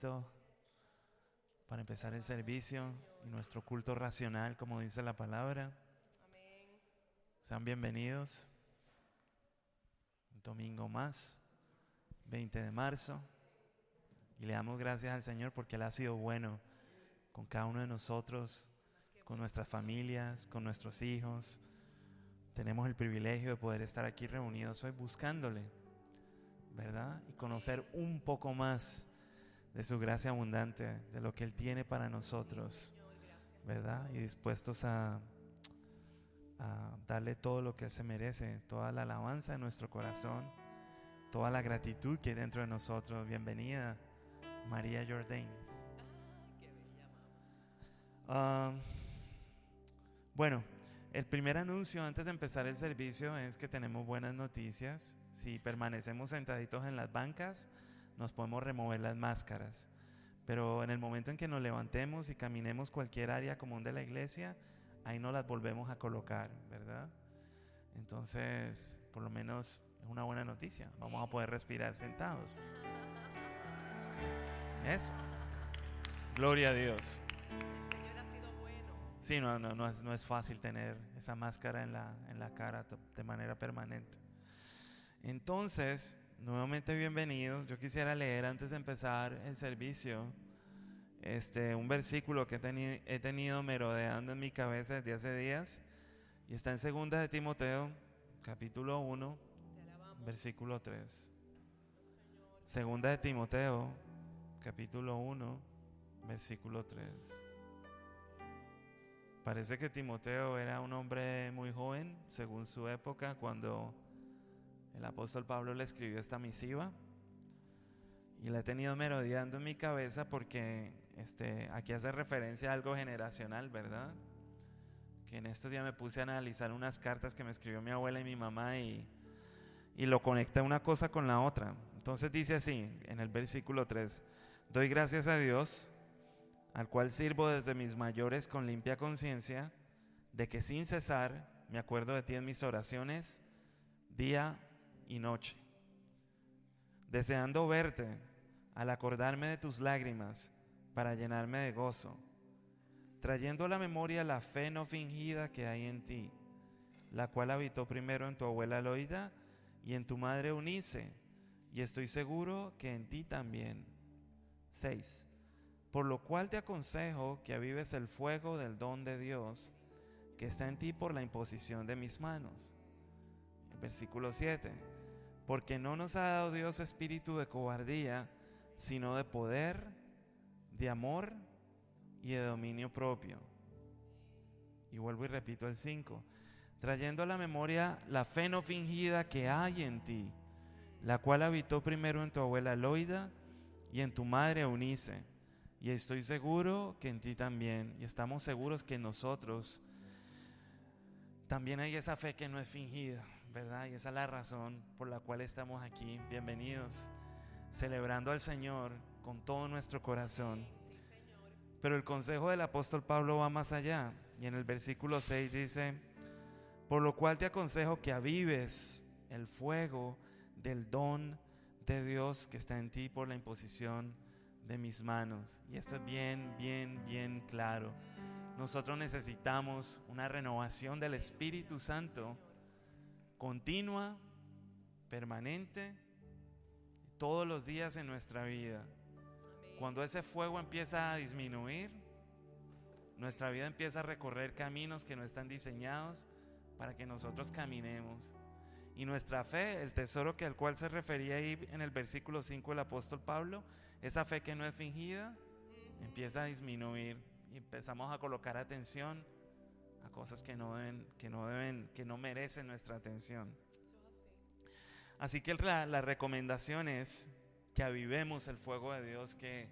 para empezar el servicio y nuestro culto racional, como dice la palabra. Sean bienvenidos. Un domingo más, 20 de marzo. Y le damos gracias al Señor porque Él ha sido bueno con cada uno de nosotros, con nuestras familias, con nuestros hijos. Tenemos el privilegio de poder estar aquí reunidos hoy buscándole, ¿verdad? Y conocer un poco más de su gracia abundante, de lo que Él tiene para nosotros, ¿verdad? Y dispuestos a, darle todo lo que Él se merece, toda la alabanza de nuestro corazón, toda la gratitud que hay dentro de nosotros. Bienvenida, María Jordan. Ah, bueno, el primer anuncio antes de empezar el servicio es que tenemos buenas noticias. Si permanecemos sentaditos en las bancas, nos podemos remover las máscaras. Pero en el momento en que nos levantemos y caminemos cualquier área común de la iglesia, ahí no las volvemos a colocar, ¿verdad? Entonces, por lo menos es una buena noticia. Vamos a poder respirar sentados. Eso. Gloria a Dios. Sí, no, no, no, es, no es fácil tener esa máscara en la, en la cara de manera permanente. Entonces, Nuevamente bienvenidos. Yo quisiera leer antes de empezar el servicio este, un versículo que he, tenido merodeando en mi cabeza desde hace días y está en segunda de Timoteo, capítulo 1, versículo 3. Segunda de Timoteo, capítulo 1, versículo 3. Parece que Timoteo era un hombre muy joven, según su época, cuando el apóstol Pablo le escribió esta misiva y la he tenido merodeando en mi cabeza porque este, aquí hace referencia a algo generacional, ¿verdad? Que en estos días me puse a analizar unas cartas que me escribió mi abuela y mi mamá y, y lo conecté una cosa con la otra. Entonces dice así, en el versículo 3, doy gracias a Dios, al cual sirvo desde mis mayores con limpia conciencia, de que sin cesar me acuerdo de ti en mis oraciones, día y noche, deseando verte al acordarme de tus lágrimas para llenarme de gozo, trayendo a la memoria la fe no fingida que hay en ti, la cual habitó primero en tu abuela Loida y en tu madre Unice, y estoy seguro que en ti también. 6. Por lo cual te aconsejo que avives el fuego del don de Dios que está en ti por la imposición de mis manos. versículo 7 porque no nos ha dado Dios espíritu de cobardía, sino de poder, de amor y de dominio propio. Y vuelvo y repito el 5. Trayendo a la memoria la fe no fingida que hay en ti, la cual habitó primero en tu abuela Loida y en tu madre Eunice. Y estoy seguro que en ti también. Y estamos seguros que en nosotros también hay esa fe que no es fingida. Y esa es la razón por la cual estamos aquí. Bienvenidos, celebrando al Señor con todo nuestro corazón. Pero el consejo del apóstol Pablo va más allá. Y en el versículo 6 dice, por lo cual te aconsejo que avives el fuego del don de Dios que está en ti por la imposición de mis manos. Y esto es bien, bien, bien claro. Nosotros necesitamos una renovación del Espíritu Santo continua, permanente, todos los días en nuestra vida. Cuando ese fuego empieza a disminuir, nuestra vida empieza a recorrer caminos que no están diseñados para que nosotros caminemos. Y nuestra fe, el tesoro que al cual se refería ahí en el versículo 5 el apóstol Pablo, esa fe que no es fingida, empieza a disminuir y empezamos a colocar atención cosas que no deben, que no deben, que no merecen nuestra atención. Así que la, la recomendación es que avivemos el fuego de Dios que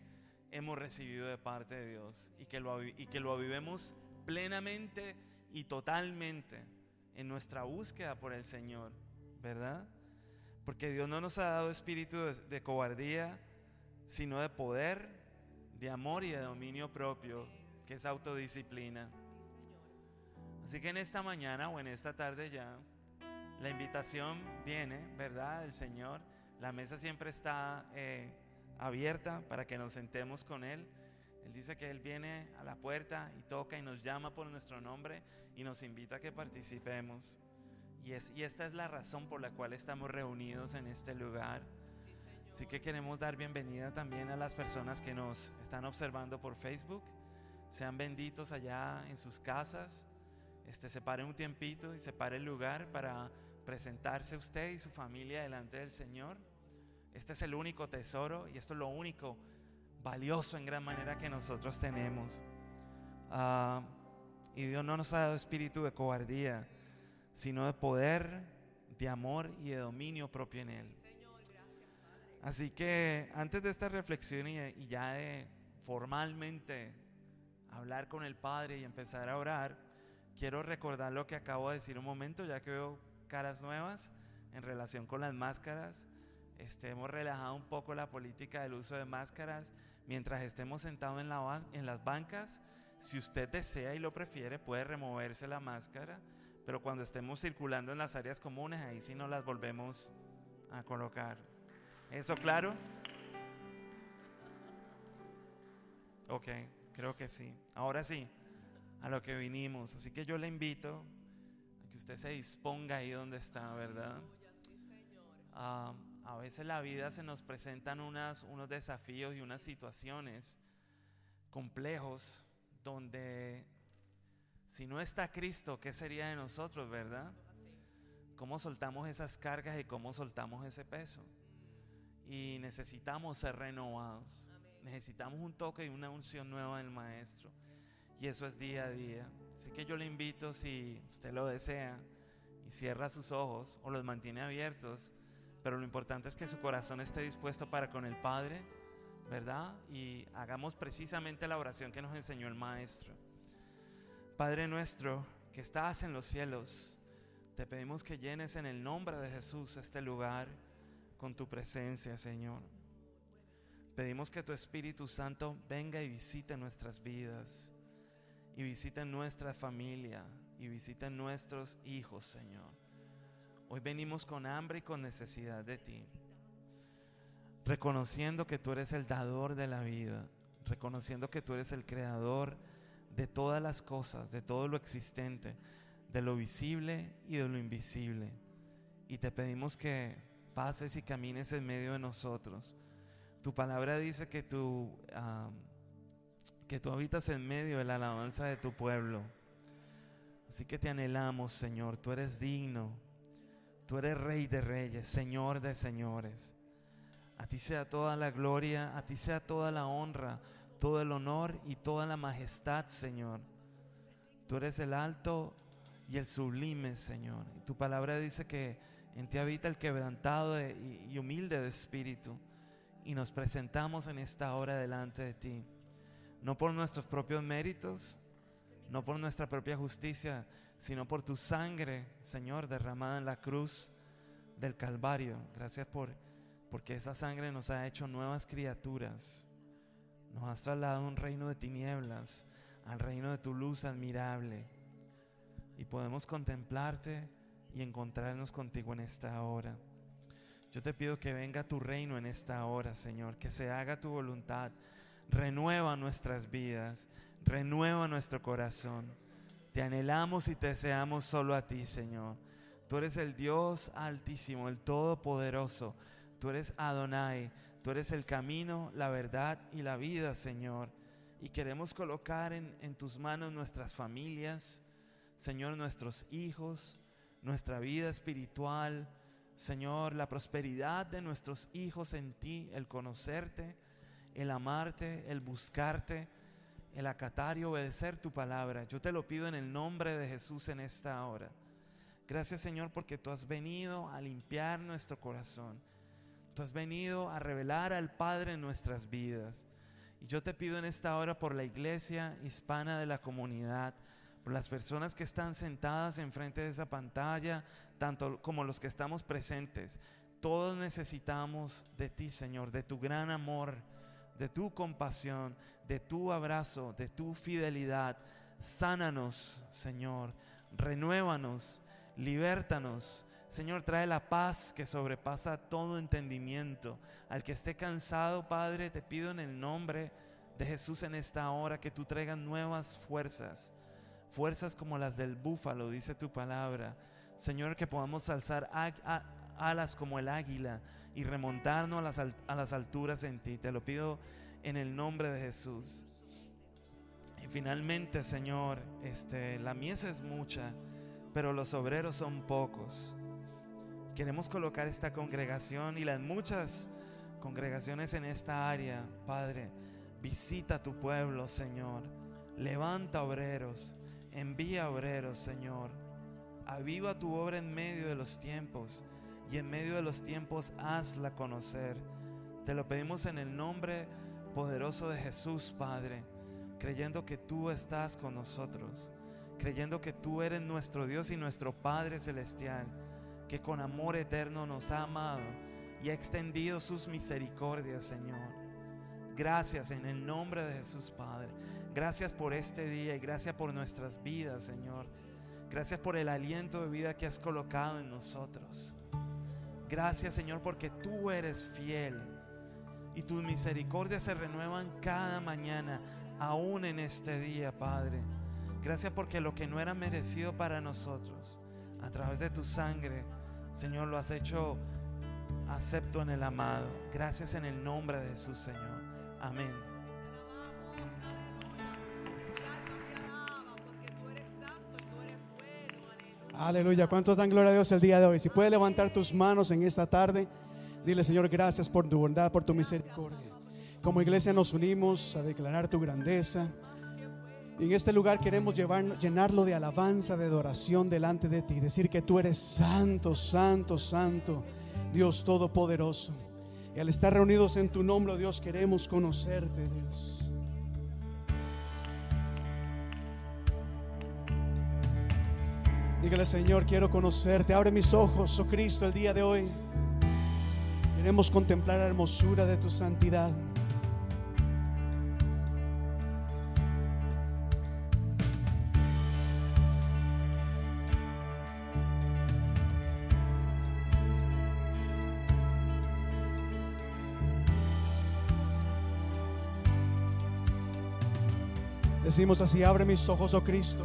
hemos recibido de parte de Dios y que lo, y que lo avivemos plenamente y totalmente en nuestra búsqueda por el Señor, ¿verdad? Porque Dios no nos ha dado espíritu de cobardía, sino de poder, de amor y de dominio propio, que es autodisciplina. Así que en esta mañana o en esta tarde ya, la invitación viene, ¿verdad? El Señor. La mesa siempre está eh, abierta para que nos sentemos con Él. Él dice que Él viene a la puerta y toca y nos llama por nuestro nombre y nos invita a que participemos. Y, es, y esta es la razón por la cual estamos reunidos en este lugar. Así que queremos dar bienvenida también a las personas que nos están observando por Facebook. Sean benditos allá en sus casas. Este, separe un tiempito y separe el lugar para presentarse usted y su familia delante del Señor. Este es el único tesoro y esto es lo único valioso en gran manera que nosotros tenemos. Ah, y Dios no nos ha dado espíritu de cobardía, sino de poder, de amor y de dominio propio en Él. Así que antes de esta reflexión y, y ya de formalmente hablar con el Padre y empezar a orar, quiero recordar lo que acabo de decir un momento, ya que veo caras nuevas en relación con las máscaras. Este, hemos relajado un poco la política del uso de máscaras mientras estemos sentados en, la, en las bancas. Si usted desea y lo prefiere, puede removerse la máscara, pero cuando estemos circulando en las áreas comunes, ahí sí no las volvemos a colocar. ¿Eso claro? Ok, creo que sí. Ahora sí, a lo que vinimos. Así que yo le invito a que usted se disponga ahí donde está, ¿verdad? Ah, a veces la vida se nos presentan unas, unos desafíos y unas situaciones complejos donde si no está Cristo, ¿qué sería de nosotros, verdad? ¿Cómo soltamos esas cargas y cómo soltamos ese peso? Y necesitamos ser renovados. Necesitamos un toque y una unción nueva del Maestro. Y eso es día a día. Así que yo le invito, si usted lo desea, y cierra sus ojos o los mantiene abiertos, pero lo importante es que su corazón esté dispuesto para con el Padre, ¿verdad? Y hagamos precisamente la oración que nos enseñó el Maestro. Padre nuestro, que estás en los cielos, te pedimos que llenes en el nombre de Jesús este lugar con tu presencia, Señor. Pedimos que tu Espíritu Santo venga y visite nuestras vidas, y visite nuestra familia, y visite nuestros hijos, Señor. Hoy venimos con hambre y con necesidad de ti. Reconociendo que tú eres el dador de la vida. Reconociendo que tú eres el creador de todas las cosas, de todo lo existente, de lo visible y de lo invisible. Y te pedimos que pases y camines en medio de nosotros. Tu palabra dice que tú, que tú habitas en medio de la alabanza de tu pueblo. Así que te anhelamos, Señor. Tú eres digno Tú eres rey de reyes, señor de señores. A ti sea toda la gloria, a ti sea toda la honra, todo el honor y toda la majestad, Señor. Tú eres el alto y el sublime, Señor. Y tu palabra dice que en ti habita el quebrantado y humilde de espíritu. Y nos presentamos en esta hora delante de ti. No por nuestros propios méritos, no por nuestra propia justicia, sino por tu sangre, Señor, derramada en la cruz del Calvario. Gracias por porque esa sangre nos ha hecho nuevas criaturas. Nos has trasladado a un reino de tinieblas, al reino de tu luz admirable. Y podemos contemplarte y encontrarnos contigo en esta hora. Yo te pido que venga tu reino en esta hora, Señor, que se haga tu voluntad. Renueva nuestras vidas, renueva nuestro corazón. Te anhelamos y te deseamos solo a ti, Señor. Tú eres el Dios altísimo, el todopoderoso. Tú eres Adonai. Tú eres el camino, la verdad y la vida, Señor. Y queremos colocar en, en tus manos nuestras familias, Señor, nuestros hijos, nuestra vida espiritual, Señor, la prosperidad de nuestros hijos en ti, el conocerte, el amarte, el buscarte el acatar y obedecer tu palabra. Yo te lo pido en el nombre de Jesús en esta hora. Gracias Señor porque tú has venido a limpiar nuestro corazón. Tú has venido a revelar al Padre en nuestras vidas. Y yo te pido en esta hora por la iglesia hispana de la comunidad, por las personas que están sentadas enfrente de esa pantalla, tanto como los que estamos presentes. Todos necesitamos de ti, Señor, de tu gran amor de tu compasión, de tu abrazo, de tu fidelidad. Sánanos, Señor, renuévanos, libértanos, Señor, trae la paz que sobrepasa todo entendimiento. Al que esté cansado, Padre, te pido en el nombre de Jesús en esta hora que tú traigas nuevas fuerzas, fuerzas como las del búfalo, dice tu palabra. Señor, que podamos alzar alas como el águila y remontarnos a las, a las alturas en ti. Te lo pido en el nombre de Jesús. Y finalmente, Señor, este, la mies es mucha, pero los obreros son pocos. Queremos colocar esta congregación y las muchas congregaciones en esta área, Padre. Visita tu pueblo, Señor. Levanta obreros, envía obreros, Señor. Aviva tu obra en medio de los tiempos y en medio de los tiempos hazla conocer. Te lo pedimos en el nombre poderoso de Jesús, Padre, creyendo que tú estás con nosotros, creyendo que tú eres nuestro Dios y nuestro Padre celestial que con amor eterno nos ha amado y ha extendido sus misericordias, Señor. Gracias en el nombre de Jesús, Padre. Gracias por este día y gracias por nuestras vidas, Señor. Gracias por el aliento de vida que has colocado en nosotros. Gracias, Señor, porque tú eres fiel y tus misericordias se renuevan cada mañana, aún en este día, Padre. Gracias porque lo que no era merecido para nosotros, a través de tu sangre, Señor, lo has hecho acepto en el amado. Gracias en el nombre de Jesús, Señor. Amén. Aleluya. ¿Cuántos dan gloria a Dios el día de hoy? Si puedes levantar tus manos en esta tarde, dile, Señor, gracias por tu bondad, por tu misericordia. Como iglesia nos unimos a declarar tu grandeza. En este lugar queremos llevar, llenarlo de alabanza, de adoración delante de ti. Decir que tú eres santo, santo, santo, Dios Todopoderoso. Y al estar reunidos en tu nombre, Dios, queremos conocerte, Dios. Dígale, Señor, quiero conocerte. Abre mis ojos, oh Cristo, el día de hoy. Queremos contemplar la hermosura de tu santidad. Decimos así, abre mis ojos, oh Cristo.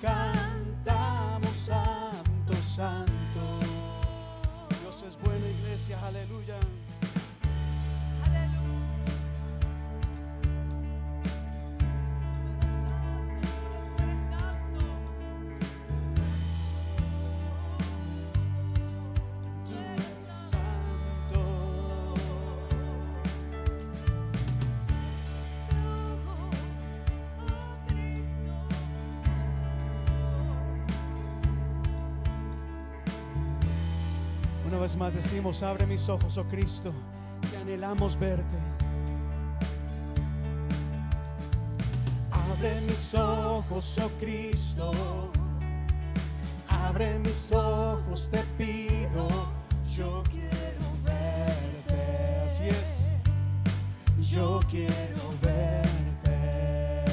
cantamos santo, santo. Dios es buena iglesia, aleluya. Decimos, abre mis ojos, oh Cristo, que anhelamos verte. Abre mis ojos, oh Cristo, abre mis ojos, te pido, yo quiero verte. Así es, yo quiero verte.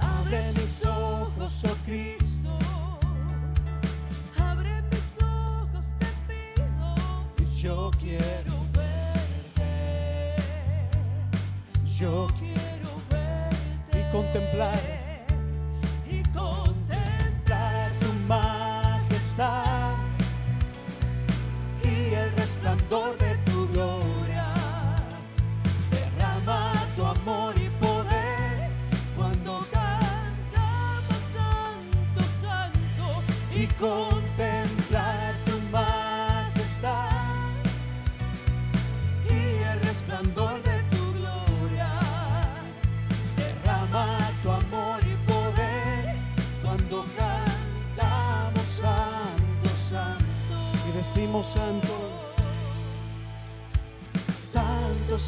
Abre mis ojos, oh Cristo. Yo quiero verte. Yo quiero verte. Y contemplar.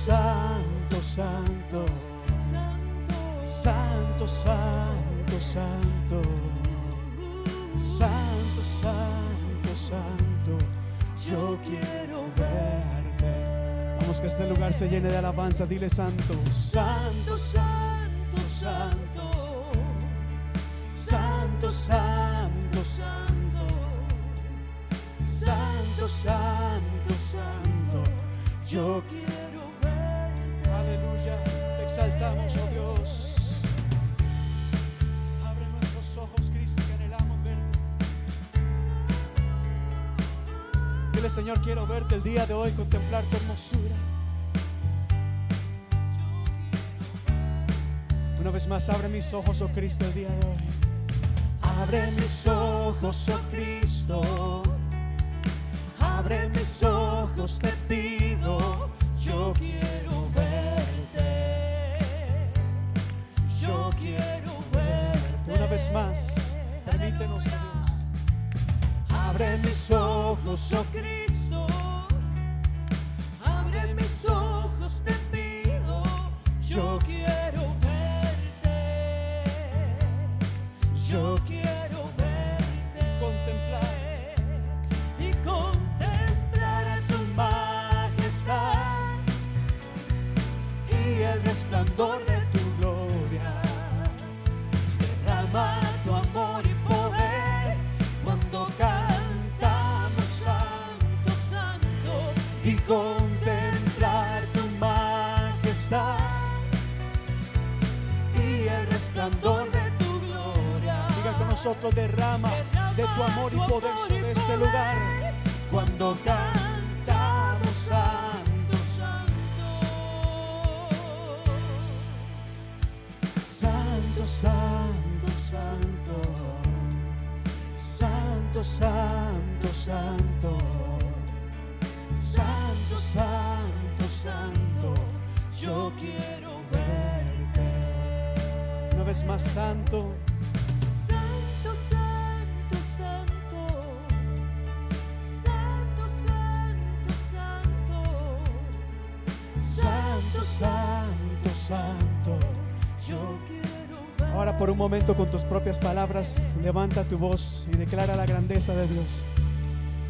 Santo, santo, santo, santo, santo, santo. Santo, santo, yo quiero verte. Vamos que este lugar se llene de alabanza, dile santo, santo, santo, santo, santo, santo, santo, santo, santo, santo, yo quiero. Exaltamos, oh Dios. Abre nuestros ojos, Cristo, que anhelamos verte. Dile, Señor, quiero verte el día de hoy, contemplar tu hermosura. Una vez más, abre mis ojos, oh Cristo, el día de hoy. Abre mis ojos, oh Cristo. Abre mis ojos, te pido. Yo quiero más, permítenos, oh. Abre mis ojos, oh Cristo, abre mis ojos, te pido, yo quiero verte, yo quiero verte, contemplar y contemplar tu majestad y el resplandor de nosotros, derrama de tu amor y poder sobre este lugar. Cuando cantamos santo, santo, santo, santo, santo, santo, santo. Santo, santo, santo, yo quiero verte. Una vez más, santo, santo, santo, santo, yo quiero Ahora por un momento con tus propias palabras, levanta tu voz y declara la grandeza de Dios.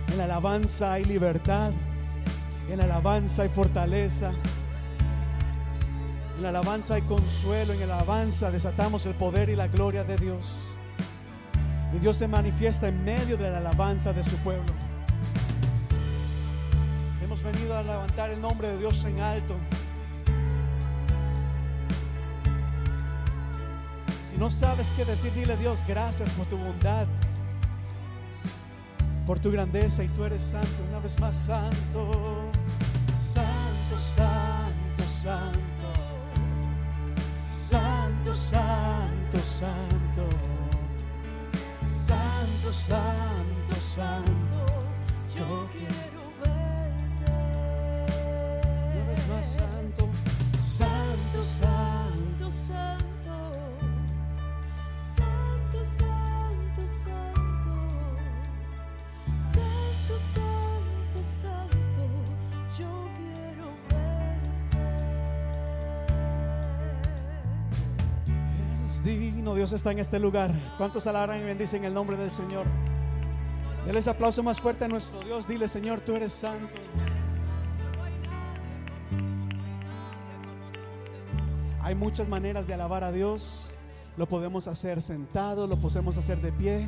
En la alabanza hay libertad, en la alabanza hay fortaleza, en la alabanza hay consuelo, en la alabanza desatamos el poder y la gloria de Dios. Y Dios se manifiesta en medio de la alabanza de su pueblo. Hemos venido a levantar el nombre de Dios en alto. No sabes qué decir, dile Dios, gracias por tu bondad, por tu grandeza y tú eres santo, una vez más santo, santo, santo, santo, santo, santo, santo, santo, santo, santo, yo quiero una vez más santo, santo. Santo, Dios está en este lugar. ¿Cuántos alaban y bendicen el nombre del Señor? Dale ese aplauso más fuerte a nuestro Dios. Dile, Señor, tú eres santo. Hay muchas maneras de alabar a Dios. Lo podemos hacer sentado, lo podemos hacer de pie.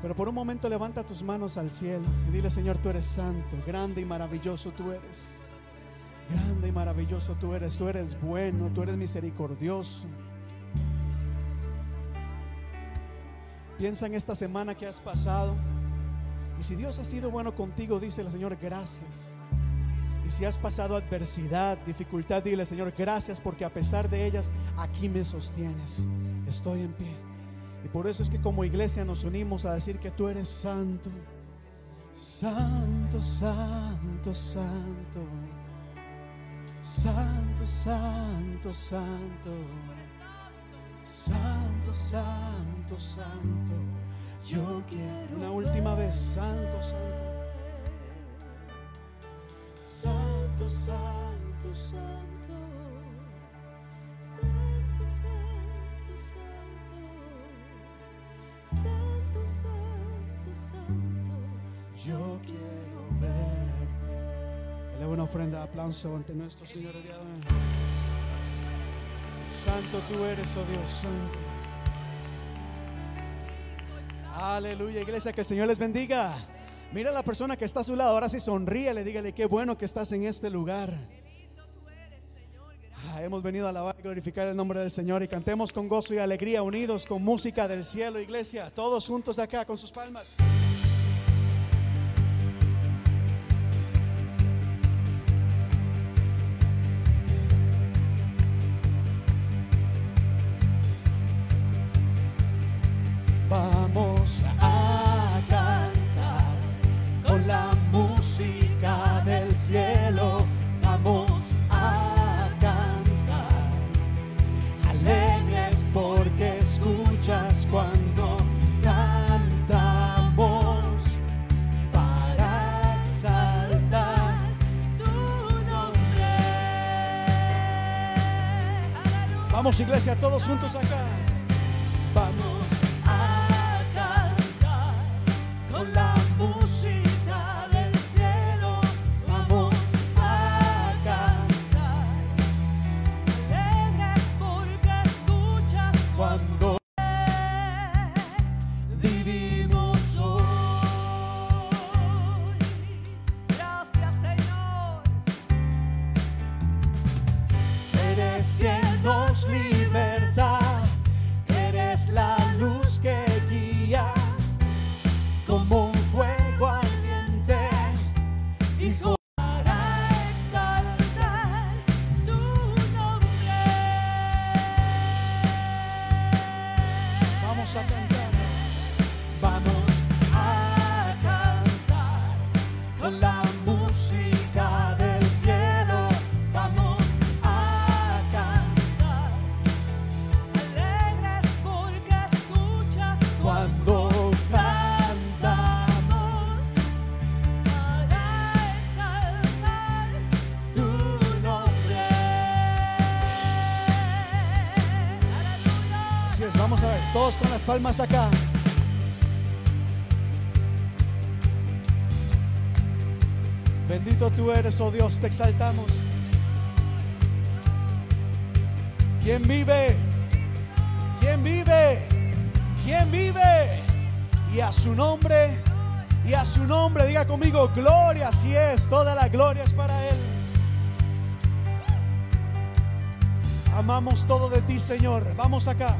Pero por un momento levanta tus manos al cielo y dile, Señor, tú eres santo, grande y maravilloso tú eres. Grande y maravilloso tú eres, tú eres bueno, tú eres misericordioso. Piensa en esta semana que has pasado. Y si Dios ha sido bueno contigo, dice Señor, gracias. Y si has pasado adversidad, dificultad, dile, Señor, gracias porque a pesar de ellas, aquí me sostienes. Estoy en pie. Y por eso es que como iglesia nos unimos a decir que tú eres santo. Santo, santo, santo. Santo, santo, santo. Santo, santo, santo. Yo quiero una última vez, santo, santo. Santo, santo, santo. Santo, santo, santo. Santo, santo, santo. Yo quiero verte. Eleva una ofrenda de aplauso ante nuestro Señor de. Santo tú eres, oh Dios, santo. Aleluya, iglesia, que el Señor les bendiga. Mira a la persona que está a su lado, ahora sí sonríe, le dígale qué bueno que estás en este lugar. Ah, hemos venido a alabar y glorificar el nombre del Señor y cantemos con gozo y alegría, unidos con música del cielo, iglesia, todos juntos acá con sus palmas. Iglesia, todos juntos acá. Palmas acá. Bendito tú eres, oh Dios, te exaltamos. ¿Quién vive? ¿Quién vive? ¿Quién vive? Y a su nombre, y a su nombre, diga conmigo, gloria, así es, toda la gloria es para Él. Amamos todo de ti, Señor. Vamos acá.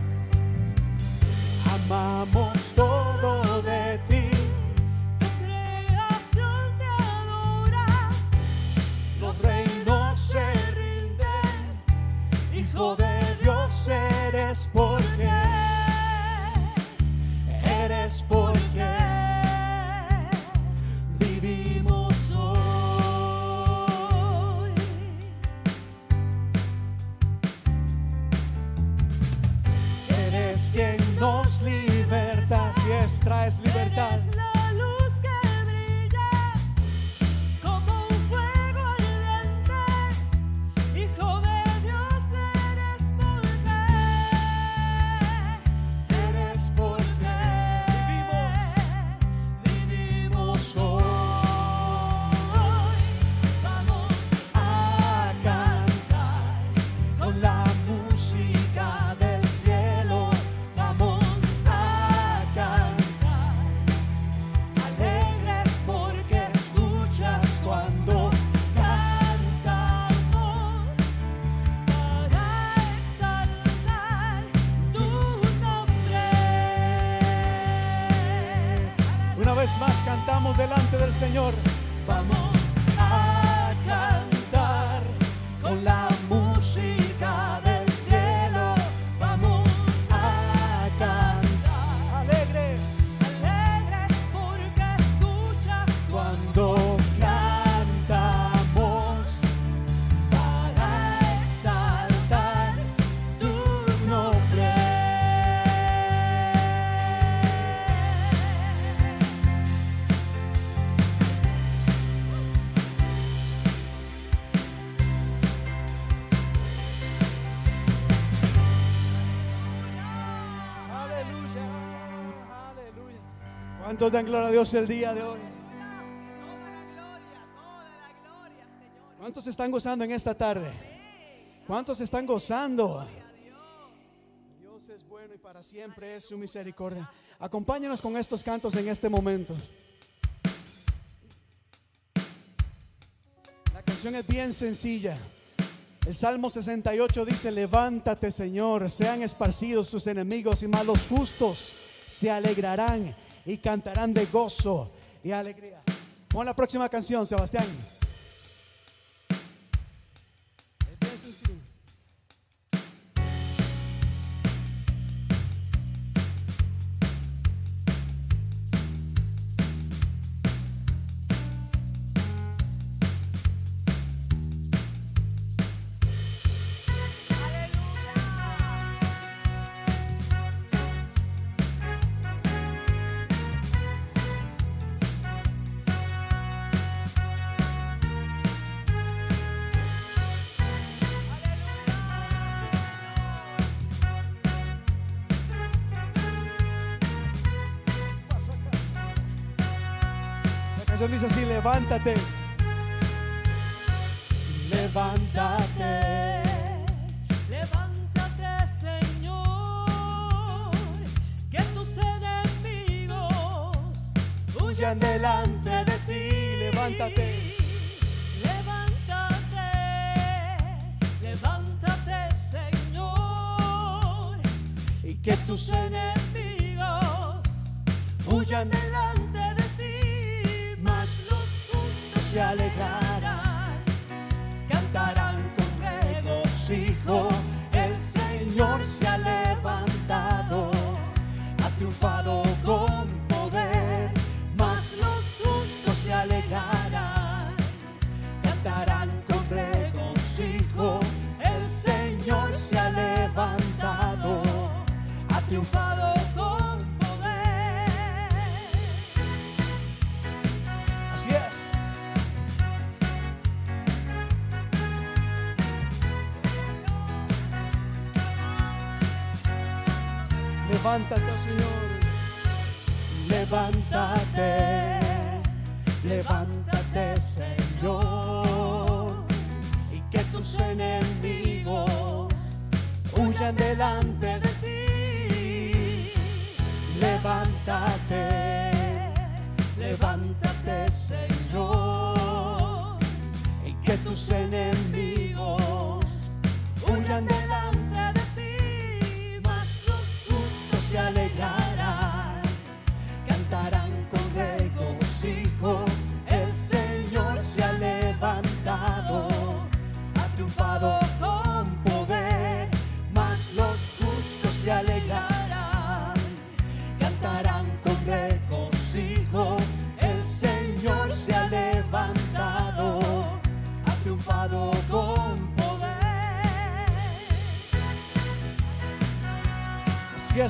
Amamos todo de ti. Creación te adora. Los reinos se rinden. Hijo de Dios eres porque eres porque traes libertad. Señor. ¿Cuántos dan gloria a Dios el día de hoy? ¿Cuántos están gozando en esta tarde? ¿Cuántos están gozando? Dios es bueno y para siempre es su misericordia. Acompáñanos con estos cantos en este momento. La canción es bien sencilla. El Salmo 68 dice, levántate Señor, sean esparcidos sus enemigos y más los justos se alegrarán y cantarán de gozo y alegría. Pon la próxima canción, Sebastián. Canción dice así, levántate. Levántate. Levántate, oh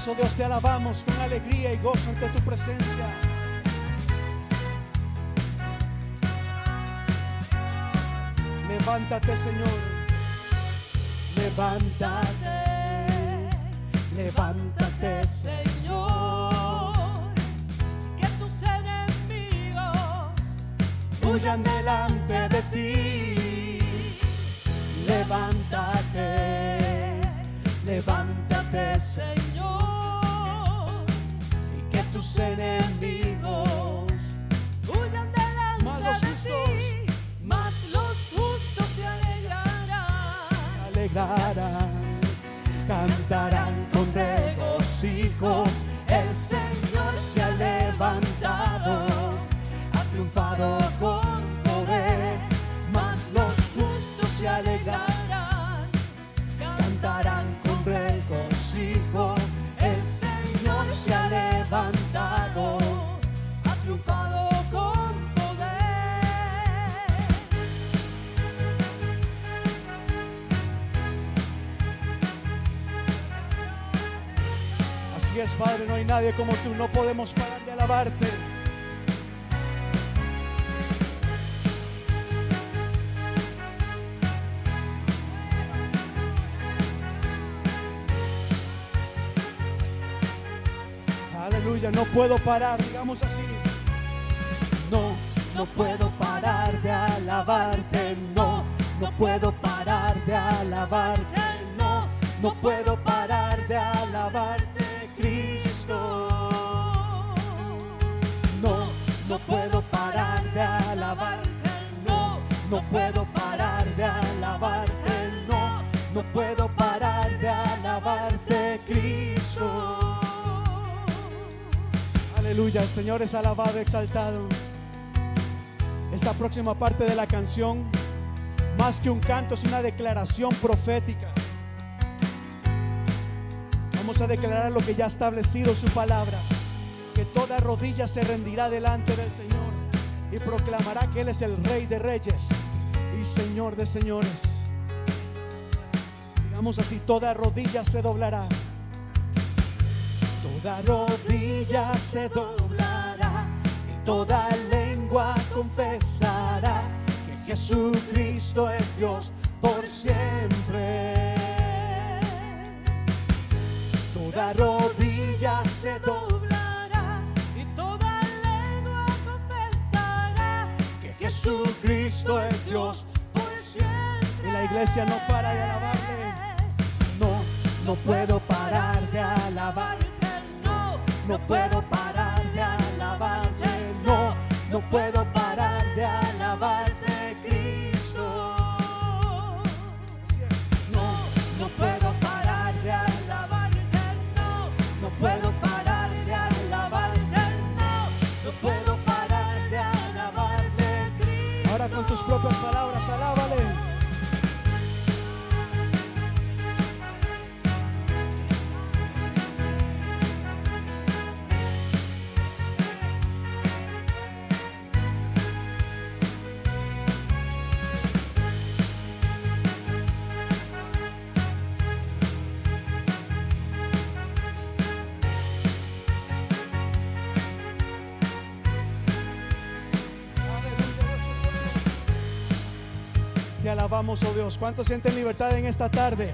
Así es, oh Dios, te alabamos con alegría y gozo ante tu presencia. Levántate, Señor. Levántate. Levántate, Señor, que tus enemigos huyan delante de ti. Levántate, levántate, Señor, enemigos. Huyan delante más los justos, más los justos se alegrarán. Se alegrarán, cantarán con regocijo. El Señor se ha levantado, ha triunfado con poder, más los justos se alegrarán. Padre, no hay nadie como tú, no podemos parar de alabarte. Aleluya, no puedo parar, digamos así. No, no puedo parar de alabarte, no, no puedo parar de alabarte, no, no puedo parar de alabarte, Aleluya, el Señor es alabado, exaltado. Esta próxima parte de la canción, más que un canto, es una declaración profética. Vamos a declarar lo que ya ha establecido su palabra, que toda rodilla se rendirá delante del Señor y proclamará que Él es el Rey de Reyes y Señor de Señores. Digamos así, toda rodilla se doblará. Toda rodilla se doblará y toda lengua confesará que Jesucristo es Dios por siempre. Toda rodilla se doblará Y toda lengua confesará que Jesucristo es Dios por siempre. y la iglesia no para de alabarle. No, no puedo parar de alabarte. No, No puedo parar de alabarte, no, no puedo tus propias palabras, alábale. Alabamos, oh Dios. ¿Cuántos sienten libertad en esta tarde?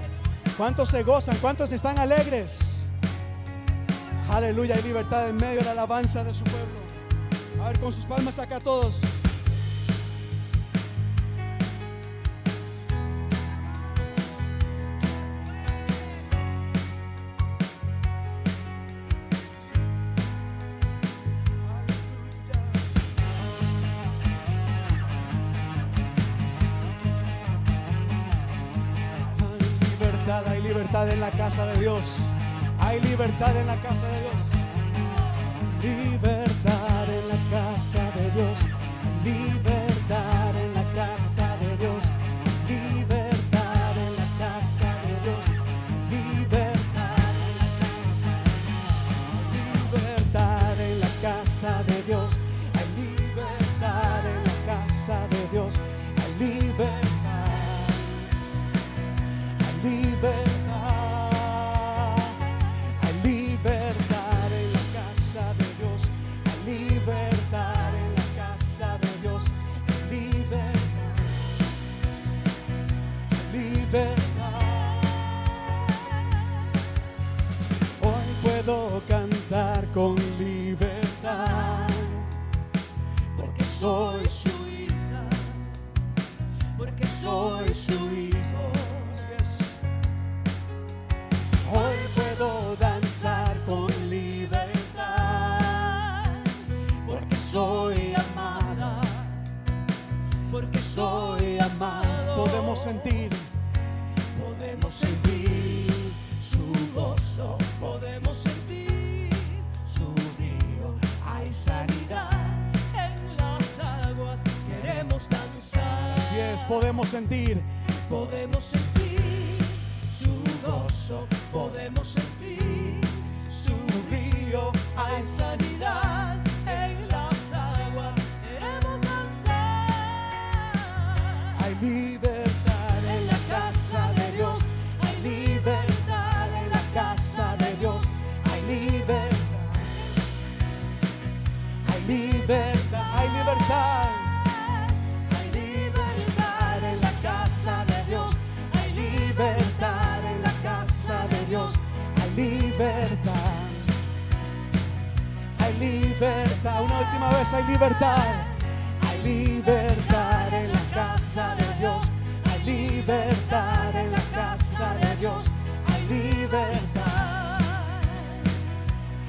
¿Cuántos se gozan? ¿Cuántos están alegres? Aleluya, hay libertad en medio de la alabanza de su pueblo. A ver, con sus palmas acá todos. Casa de Dios. Hay libertad en la casa de Dios. Última vez hay libertad. Hay libertad en la casa de Dios. Hay libertad en la casa de Dios. Hay libertad.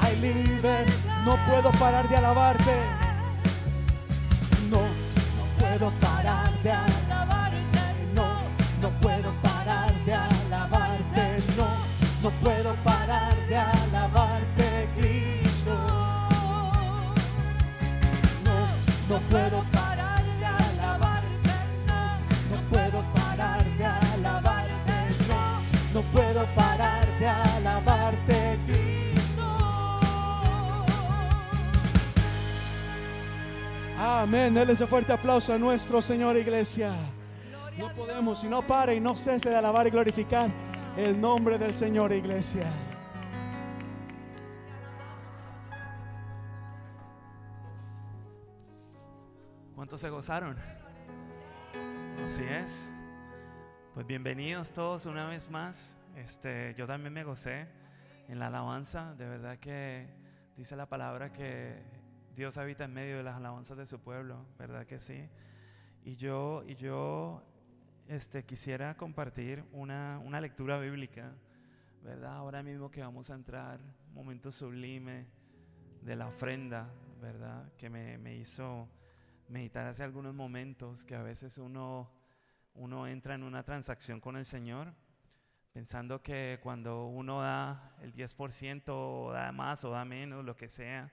Hay libertad. No puedo parar de alabarte. Amén. Denle ese fuerte aplauso a nuestro Señor, iglesia. No podemos, si no pare y no cese de alabar y glorificar el nombre del Señor, iglesia. ¿Cuántos se gozaron? Así es. Pues bienvenidos todos una vez más. Este, yo también me gocé en la alabanza. De verdad que dice la palabra que Dios habita en medio de las alabanzas de su pueblo, ¿verdad que sí? Y yo, y yo este, quisiera compartir una, una lectura bíblica, ¿verdad? Ahora mismo que vamos a entrar, momento sublime de la ofrenda, ¿verdad? Que me, me hizo meditar hace algunos momentos que a veces uno, uno entra en una transacción con el Señor pensando que cuando uno da el 10% o da más o da menos, lo que sea,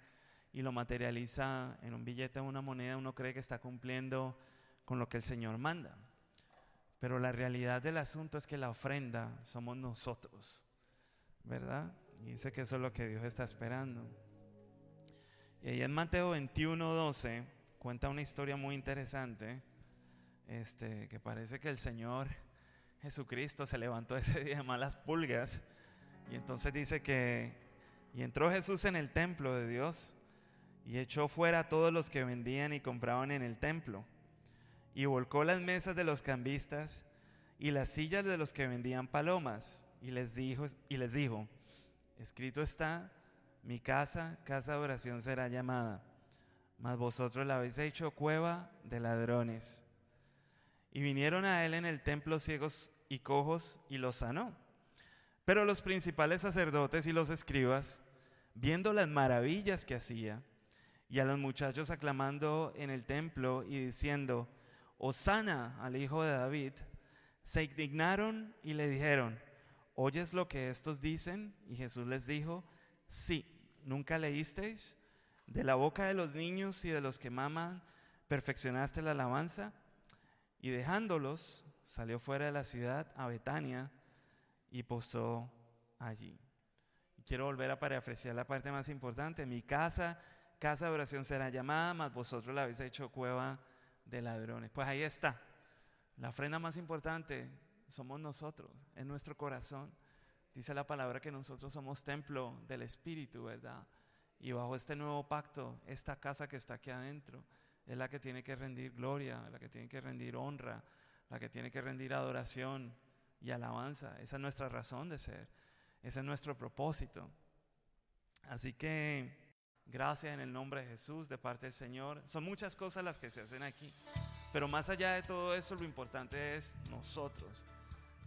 y lo materializa en un billete o una moneda, uno cree que está cumpliendo con lo que el Señor manda. Pero la realidad del asunto es que la ofrenda somos nosotros, ¿verdad? Y dice que eso es lo que Dios está esperando. Y ahí en Mateo 21, 12 cuenta una historia muy interesante, este, que parece que el Señor Jesucristo se levantó ese día de malas pulgas y entonces dice que, y entró Jesús en el templo de Dios y echó fuera a todos los que vendían y compraban en el templo y volcó las mesas de los cambistas y las sillas de los que vendían palomas y les dijo, y les dijo, escrito está, mi casa, casa de oración será llamada mas vosotros la habéis hecho cueva de ladrones. Y vinieron a él en el templo ciegos y cojos y los sanó. Pero los principales sacerdotes y los escribas, viendo las maravillas que hacía, y a los muchachos aclamando en el templo y diciendo, Osana al hijo de David, se indignaron y le dijeron, ¿oyes lo que estos dicen? Y Jesús les dijo, sí, ¿nunca leísteis? De la boca de los niños y de los que maman, perfeccionaste la alabanza. Y dejándolos, salió fuera de la ciudad a Betania y posó allí. Quiero volver a parafrasear la parte más importante. Mi casa, casa de oración será llamada, mas vosotros la habéis hecho cueva de ladrones. Pues ahí está. La ofrenda más importante somos nosotros, en nuestro corazón. Dice la palabra que nosotros somos templo del Espíritu, ¿verdad? Y bajo este nuevo pacto, esta casa que está aquí adentro es la que tiene que rendir gloria, la que tiene que rendir honra, la que tiene que rendir adoración y alabanza. Esa es nuestra razón de ser, ese es nuestro propósito. Así que gracias en el nombre de Jesús, de parte del Señor. Son muchas cosas las que se hacen aquí, pero más allá de todo eso, lo importante es nosotros,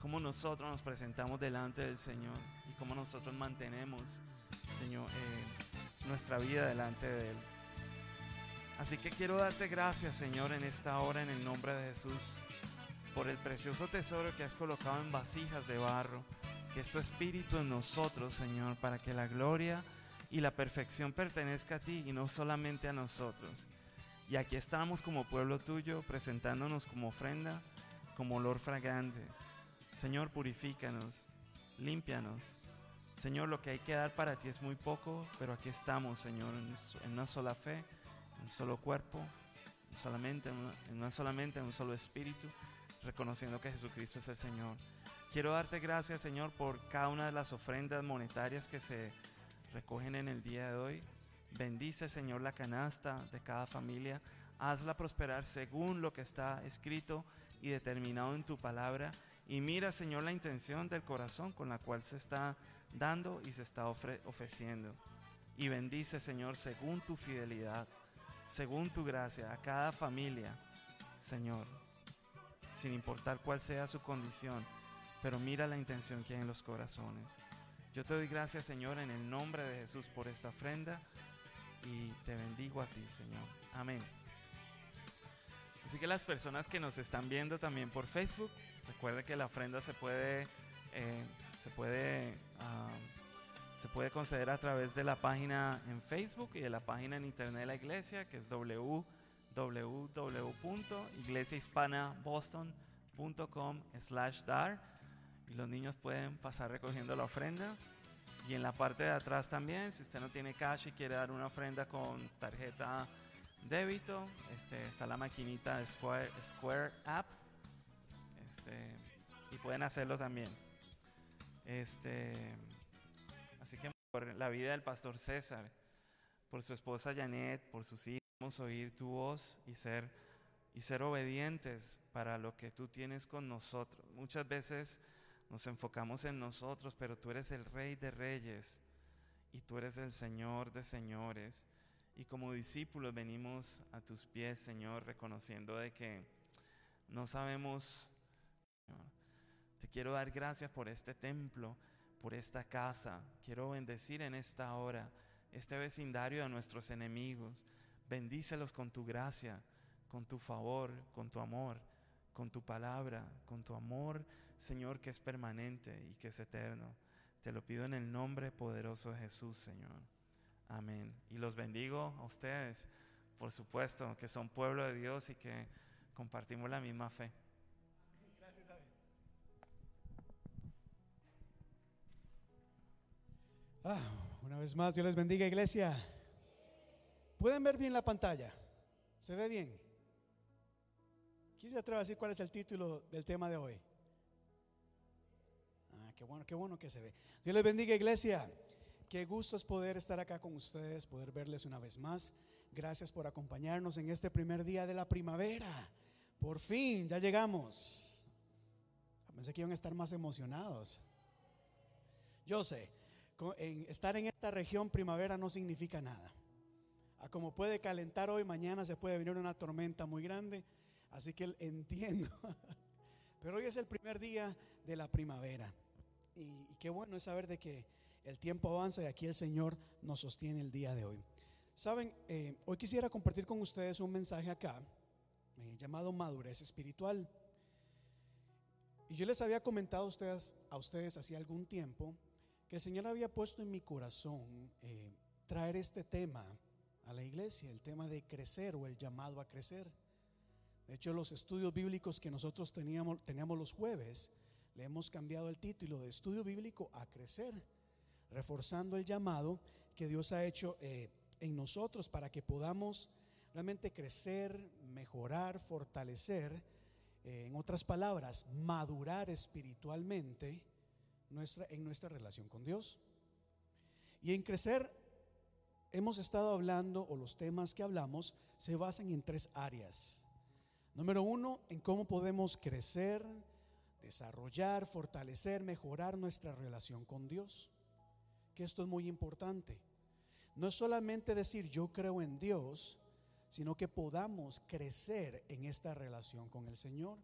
cómo nosotros nos presentamos delante del Señor y cómo nosotros mantenemos, Señor, eh, nuestra vida delante de Él. Así que quiero darte gracias, Señor, en esta hora, en el nombre de Jesús, por el precioso tesoro que has colocado en vasijas de barro, que es tu espíritu en nosotros, Señor, para que la gloria y la perfección pertenezca a ti y no solamente a nosotros. Y aquí estamos como pueblo tuyo, presentándonos como ofrenda, como olor fragante. Señor, purifícanos, límpianos. Señor, lo que hay que dar para ti es muy poco, pero aquí estamos, Señor, en una sola fe, en un solo cuerpo, solamente, en una, en una solamente en un solo espíritu, reconociendo que Jesucristo es el Señor. Quiero darte gracias, Señor, por cada una de las ofrendas monetarias que se recogen en el día de hoy. Bendice, Señor, la canasta de cada familia Hazla prosperar según lo que está escrito y determinado en tu palabra. Y mira, Señor, la intención del corazón con la cual se está dando y se está ofre- ofreciendo. Y bendice, Señor, según tu fidelidad, según tu gracia, a cada familia, Señor, sin importar cuál sea su condición, pero mira la intención que hay en los corazones. Yo te doy gracias, Señor, en el nombre de Jesús por esta ofrenda y te bendigo a ti, Señor. Amén. Así que las personas que nos están viendo también por Facebook, recuerde que la ofrenda se puede, eh, se puede, ah, se puede conceder a través de la página en Facebook y de la página en internet de la iglesia, que es www.iglesiahispanaboston.com slash dar y los niños pueden pasar recogiendo la ofrenda. Y en la parte de atrás también, si usted no tiene cash y quiere dar una ofrenda con tarjeta débito, este, está la maquinita Square, Square App. Este, y pueden hacerlo también. Este, así que por la vida del pastor César, por su esposa Janet, por sus hijos, vamos oír tu voz y ser, y ser obedientes para lo que tú tienes con nosotros. Muchas veces nos enfocamos en nosotros, pero tú eres el rey de reyes y tú eres el Señor de señores. Y como discípulos venimos a tus pies, Señor, reconociendo de que no sabemos. Te quiero dar gracias por este templo, por esta casa. Quiero bendecir en esta hora este vecindario de nuestros enemigos. Bendícelos con tu gracia, con tu favor, con tu amor, con tu palabra, con tu amor, Señor, que es permanente y que es eterno. Te lo pido en el nombre poderoso de Jesús, Señor. Amén. Y los bendigo a ustedes, por supuesto, que son pueblo de Dios y que compartimos la misma fe. Ah, una vez más, Dios les bendiga, iglesia. ¿Pueden ver bien la pantalla? ¿Se ve bien? ¿Quién se atreve a decir cuál es el título del tema de hoy? Ah, qué bueno, qué bueno que se ve. Dios les bendiga, iglesia. Qué gusto es poder estar acá con ustedes, poder verles una vez más. Gracias por acompañarnos en este primer día de la primavera. Por fin, ya llegamos. Pensé que iban a estar más emocionados. Yo sé, estar en esta región primavera no significa nada. A como puede calentar hoy, mañana se puede venir una tormenta muy grande. Así que entiendo. Pero hoy es el primer día de la primavera. Y, qué bueno es saber de que el tiempo avanza y aquí el Señor nos sostiene el día de hoy. Saben, Eh, hoy quisiera compartir con ustedes un mensaje acá eh, llamado madurez espiritual. Y yo les había comentado a ustedes, a ustedes hacía algún tiempo que el Señor había puesto en mi corazón eh, traer este tema a la iglesia, el tema de crecer o el llamado a crecer. De hecho, los estudios bíblicos que nosotros teníamos, teníamos los jueves, le hemos cambiado el título de estudio bíblico a crecer, reforzando el llamado que Dios ha hecho eh, en nosotros para que podamos realmente crecer, mejorar, fortalecer, eh, en otras palabras, madurar espiritualmente nuestra, en nuestra relación con Dios. Y en crecer hemos estado hablando, o los temas que hablamos, se basan en tres áreas. Número uno, en cómo podemos crecer, desarrollar, fortalecer, mejorar nuestra relación con Dios. Que esto es muy importante. No es solamente decir yo creo en Dios, sino que podamos crecer en esta relación con el Señor.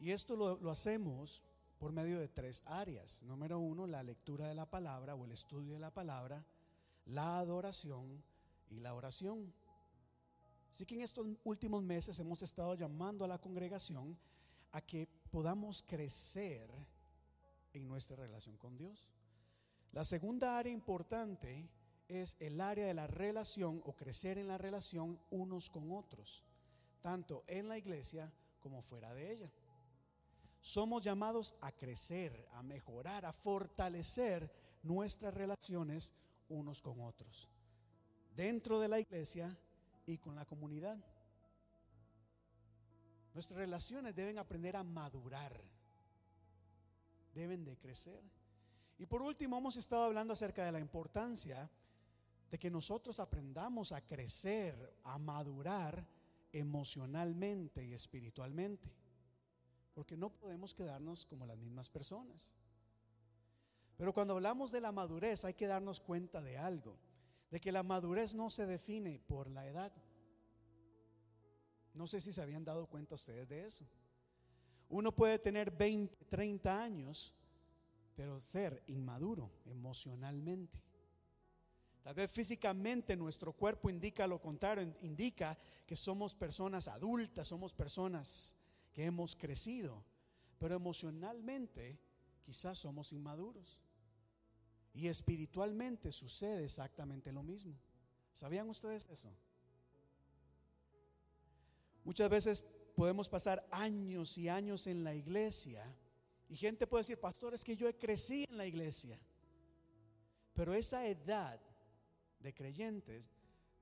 Y esto lo, lo hacemos por medio de tres áreas. Número uno, la lectura de la palabra o el estudio de la palabra, la adoración y la oración. Así que en estos últimos meses hemos estado llamando a la congregación a que podamos crecer en nuestra relación con Dios. La segunda área importante es el área de la relación o crecer en la relación unos con otros, tanto en la iglesia como fuera de ella. Somos llamados a crecer, a mejorar, a fortalecer nuestras relaciones unos con otros, dentro de la iglesia y con la comunidad. Nuestras relaciones deben aprender a madurar, deben de crecer. Y por último, hemos estado hablando acerca de la importancia de que nosotros aprendamos a crecer, a madurar emocionalmente y espiritualmente. Porque no podemos quedarnos como las mismas personas. Pero cuando hablamos de la madurez hay que darnos cuenta de algo, de que la madurez no se define por la edad. No sé si se habían dado cuenta ustedes de eso. Uno puede tener 20, 30 años, pero ser inmaduro emocionalmente. Tal vez físicamente nuestro cuerpo indica lo contrario, indica que somos personas adultas, somos personas que hemos crecido, pero emocionalmente quizás somos inmaduros. Y espiritualmente sucede exactamente lo mismo. ¿Sabían ustedes eso? Muchas veces podemos pasar años y años en la iglesia y gente puede decir, pastor, es que yo crecido en la iglesia. Pero esa edad de creyentes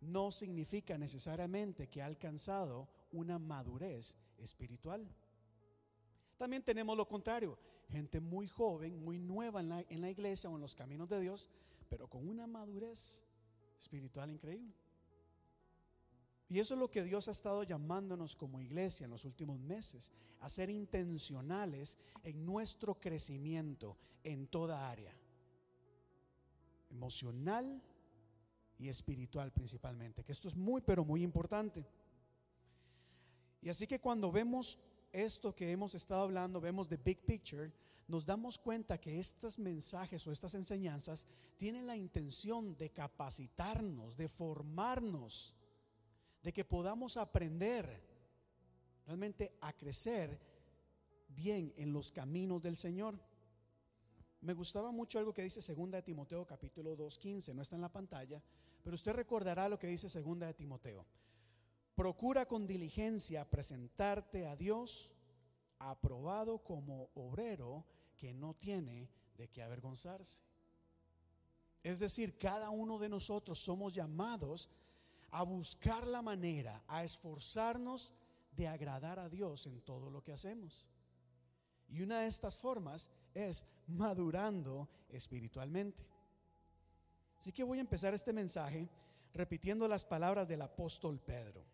no significa necesariamente que ha alcanzado una madurez espiritual. También tenemos lo contrario, gente muy joven, muy nueva en la, en la iglesia o en los caminos de Dios, pero con una madurez espiritual increíble. Y eso es lo que Dios ha estado llamándonos como iglesia en los últimos meses, a ser intencionales en nuestro crecimiento en toda área, emocional y espiritual principalmente, que esto es muy, pero muy importante. Y así que cuando vemos esto que hemos estado hablando, vemos the big picture, nos damos cuenta que estos mensajes o estas enseñanzas tienen la intención de capacitarnos, de formarnos, de que podamos aprender realmente a crecer bien en los caminos del Señor. Me gustaba mucho algo que dice segunda de Timoteo capítulo 2:15, no está en la pantalla, pero usted recordará lo que dice segunda de Timoteo. Procura con diligencia presentarte a Dios aprobado como obrero que no tiene de qué avergonzarse. Es decir, cada uno de nosotros somos llamados a buscar la manera, a esforzarnos de agradar a Dios en todo lo que hacemos. Y una de estas formas es madurando espiritualmente. Así que voy a empezar este mensaje repitiendo las palabras del apóstol Pedro.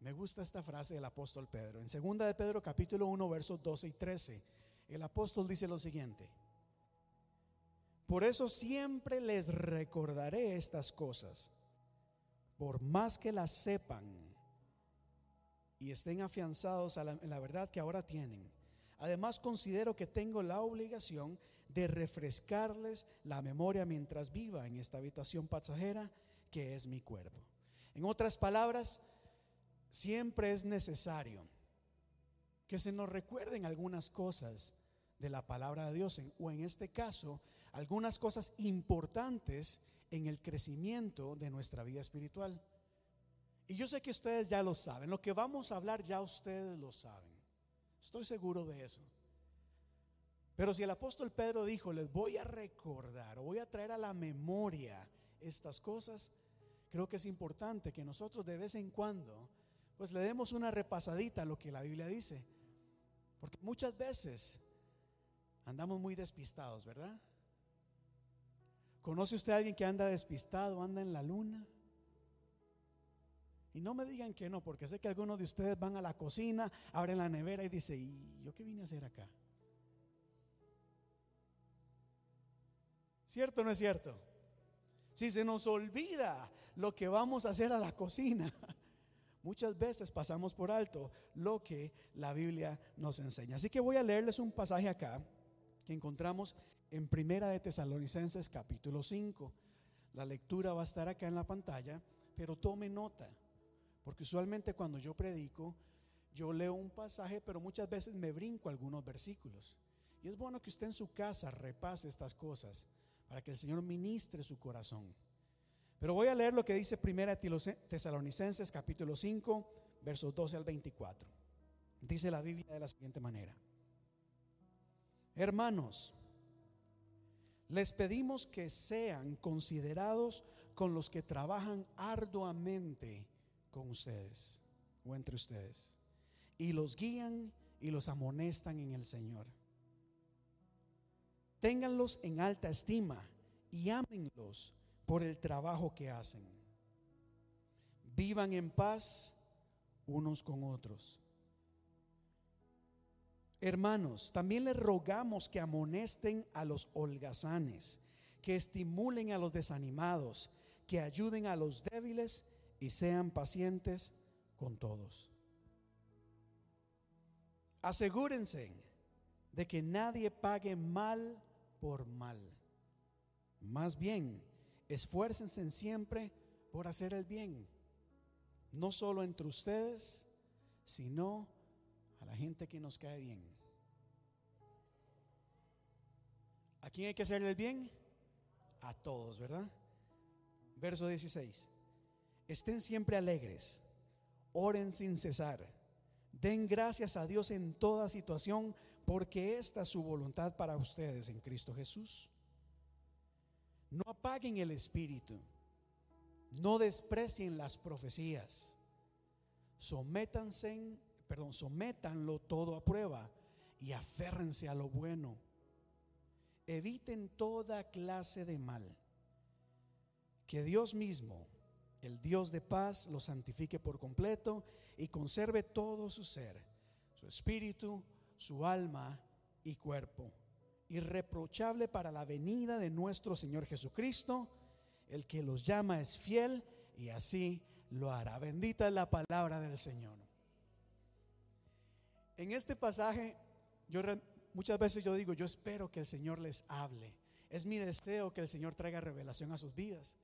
Me gusta esta frase del apóstol Pedro. En segunda de Pedro capítulo 1 versos 12 y 13, el apóstol dice lo siguiente: Por eso siempre les recordaré estas cosas por más que las sepan y estén afianzados en la verdad que ahora tienen. Además considero que tengo la obligación de refrescarles la memoria mientras viva en esta habitación pasajera que es mi cuerpo. En otras palabras, siempre es necesario que se nos recuerden algunas cosas de la palabra de Dios, o en este caso, algunas cosas importantes en el crecimiento de nuestra vida espiritual. Y yo sé que ustedes ya lo saben, lo que vamos a hablar ya ustedes lo saben. Estoy seguro de eso. Pero si el apóstol Pedro dijo, les voy a recordar o voy a traer a la memoria estas cosas, creo que es importante que nosotros de vez en cuando pues le demos una repasadita a lo que la Biblia dice. Porque muchas veces andamos muy despistados, ¿verdad? ¿Conoce usted a alguien que anda despistado, anda en la luna? Y no me digan que no, porque sé que algunos de ustedes van a la cocina, abren la nevera y dicen, ¿y yo qué vine a hacer acá? ¿Cierto o no es cierto? Si se nos olvida lo que vamos a hacer a la cocina, muchas veces pasamos por alto lo que la Biblia nos enseña. Así que voy a leerles un pasaje acá que encontramos en Primera de Tesalonicenses capítulo 5. La lectura va a estar acá en la pantalla, pero tome nota, porque usualmente cuando yo predico, yo leo un pasaje, pero muchas veces me brinco algunos versículos. Y es bueno que usted en su casa repase estas cosas para que el Señor ministre su corazón. Pero voy a leer lo que dice Primera de Tesalonicenses capítulo 5, versos 12 al 24. Dice la Biblia de la siguiente manera. Hermanos, les pedimos que sean considerados con los que trabajan arduamente con ustedes o entre ustedes y los guían y los amonestan en el Señor. Ténganlos en alta estima y ámenlos por el trabajo que hacen. Vivan en paz unos con otros. Hermanos, también les rogamos que amonesten a los holgazanes, que estimulen a los desanimados, que ayuden a los débiles y sean pacientes con todos. Asegúrense de que nadie pague mal por mal. Más bien, esfuércense siempre por hacer el bien, no solo entre ustedes, sino la gente que nos cae bien. ¿A quién hay que hacerle el bien? A todos, ¿verdad? Verso 16. Estén siempre alegres, oren sin cesar, den gracias a Dios en toda situación, porque esta es su voluntad para ustedes en Cristo Jesús. No apaguen el espíritu, no desprecien las profecías, sométanse, perdón, sométanlo todo a prueba y aférrense a lo bueno. Eviten toda clase de mal. Que Dios mismo, el Dios de paz, lo santifique por completo y conserve todo su ser, su espíritu, su alma y cuerpo, irreprochable para la venida de nuestro Señor Jesucristo. El que los llama es fiel y así lo hará. Bendita es la palabra del Señor. En este pasaje, muchas veces yo digo, yo espero que el Señor les hable. Es mi deseo que el Señor traiga revelación a sus vidas.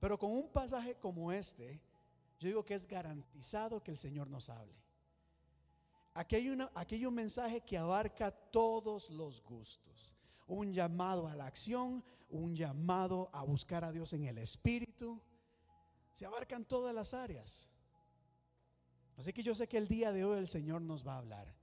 Pero con un pasaje como este, yo digo que es garantizado que el Señor nos hable. Aquí hay, aquí hay un mensaje que abarca todos los gustos. Un llamado a la acción, un llamado a buscar a Dios en el Espíritu. Se abarcan todas las áreas. Así que yo sé que el día de hoy el Señor nos va a hablar.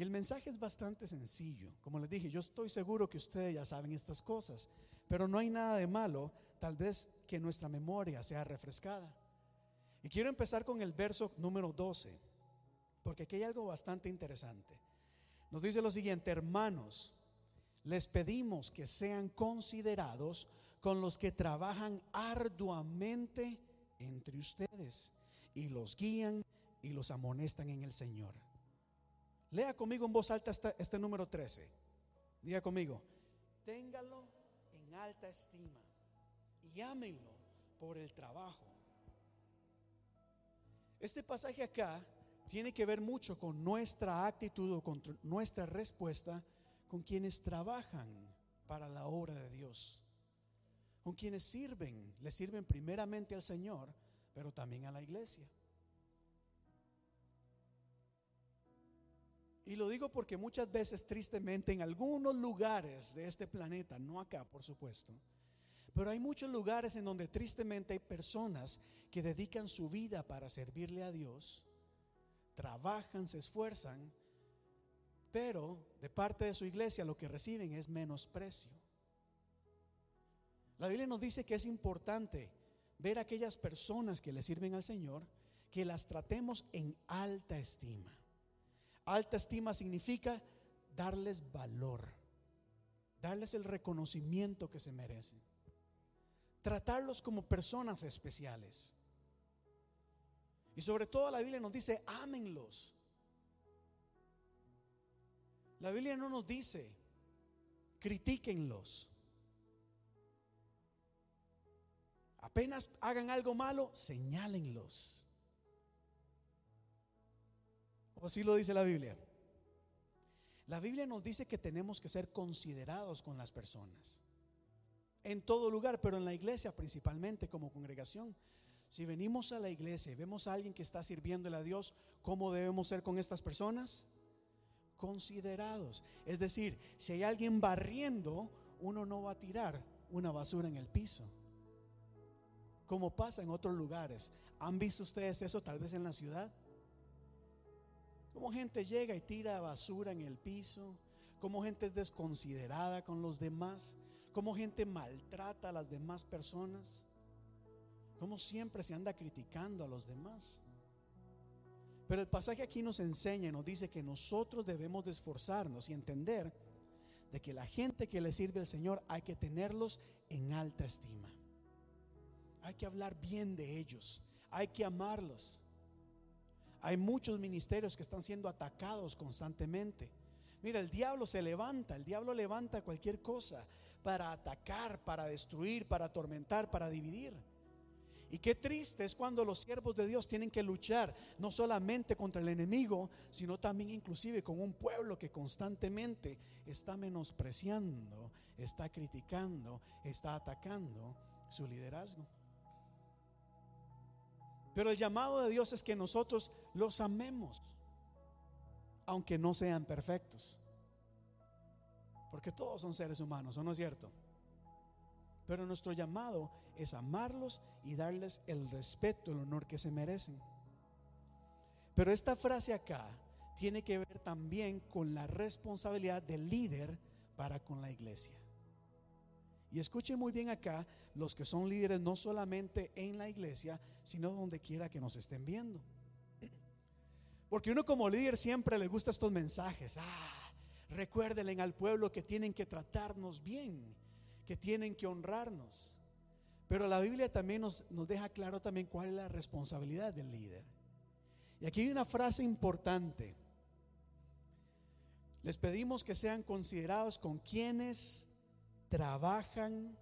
Y el mensaje es bastante sencillo. Como les dije, yo estoy seguro que ustedes ya saben estas cosas. Pero no hay nada de malo, tal vez que nuestra memoria sea refrescada. Y quiero empezar con el verso número 12, porque aquí hay algo bastante interesante. Nos dice lo siguiente, hermanos, les pedimos que sean considerados con los que trabajan arduamente entre ustedes y los guían y los amonestan en el Señor. Lea conmigo en voz alta este, número 13. Diga conmigo, téngalo en alta estima y ámenlo por el trabajo. Este pasaje acá tiene que ver mucho con nuestra actitud o con nuestra respuesta con quienes trabajan para la obra de Dios, con quienes sirven, le sirven primeramente al Señor, pero también a la iglesia. Y lo digo porque muchas veces, tristemente, en algunos lugares de este planeta, no acá por supuesto, pero hay muchos lugares en donde tristemente hay personas que dedican su vida para servirle a Dios, trabajan, se esfuerzan, pero de parte de su iglesia lo que reciben es menosprecio. La Biblia nos dice que es importante ver a aquellas personas que le sirven al Señor, que las tratemos en alta estima. Alta estima significa darles valor, darles el reconocimiento que se merecen, tratarlos como personas especiales. Y sobre todo la Biblia nos dice, ámenlos. La Biblia no nos dice, critíquenlos. Apenas hagan algo malo, señálenlos. ¿O así lo dice la Biblia? La Biblia nos dice que tenemos que ser considerados con las personas. En todo lugar, pero en la iglesia principalmente como congregación. Si venimos a la iglesia y vemos a alguien que está sirviéndole a Dios, ¿cómo debemos ser con estas personas? Considerados. Es decir, si hay alguien barriendo, uno no va a tirar una basura en el piso. Como pasa en otros lugares. ¿Han visto ustedes eso tal vez en la ciudad? Como gente llega y tira basura en el piso, como gente es desconsiderada con los demás, como gente maltrata a las demás personas, como siempre se anda criticando a los demás. Pero el pasaje aquí nos enseña, nos dice que nosotros debemos de esforzarnos y entender de que la gente que le sirve al Señor hay que tenerlos en alta estima. Hay que hablar bien de ellos, hay que amarlos. Hay muchos ministerios que están siendo atacados constantemente. Mira, el diablo se levanta, el diablo levanta cualquier cosa para atacar, para destruir, para atormentar, para dividir. Y qué triste es cuando los siervos de Dios tienen que luchar no solamente contra el enemigo, sino también inclusive con un pueblo que constantemente está menospreciando, está criticando, está atacando su liderazgo. Pero el llamado de Dios es que nosotros los amemos, aunque no sean perfectos. Porque todos son seres humanos, ¿o no es cierto? Pero nuestro llamado es amarlos y darles el respeto, el honor que se merecen. Pero esta frase acá tiene que ver también con la responsabilidad del líder para con la iglesia. Y escuchen muy bien acá los que son líderes no solamente en la iglesia, sino donde quiera que nos estén viendo. Porque uno como líder siempre le gusta estos mensajes. Ah, recuérdenle al pueblo que tienen que tratarnos bien que tienen que honrarnos. Pero la Biblia también nos, nos deja claro también cuál es la responsabilidad del líder. Y aquí hay una frase importante. Les pedimos que sean considerados con quienes trabajan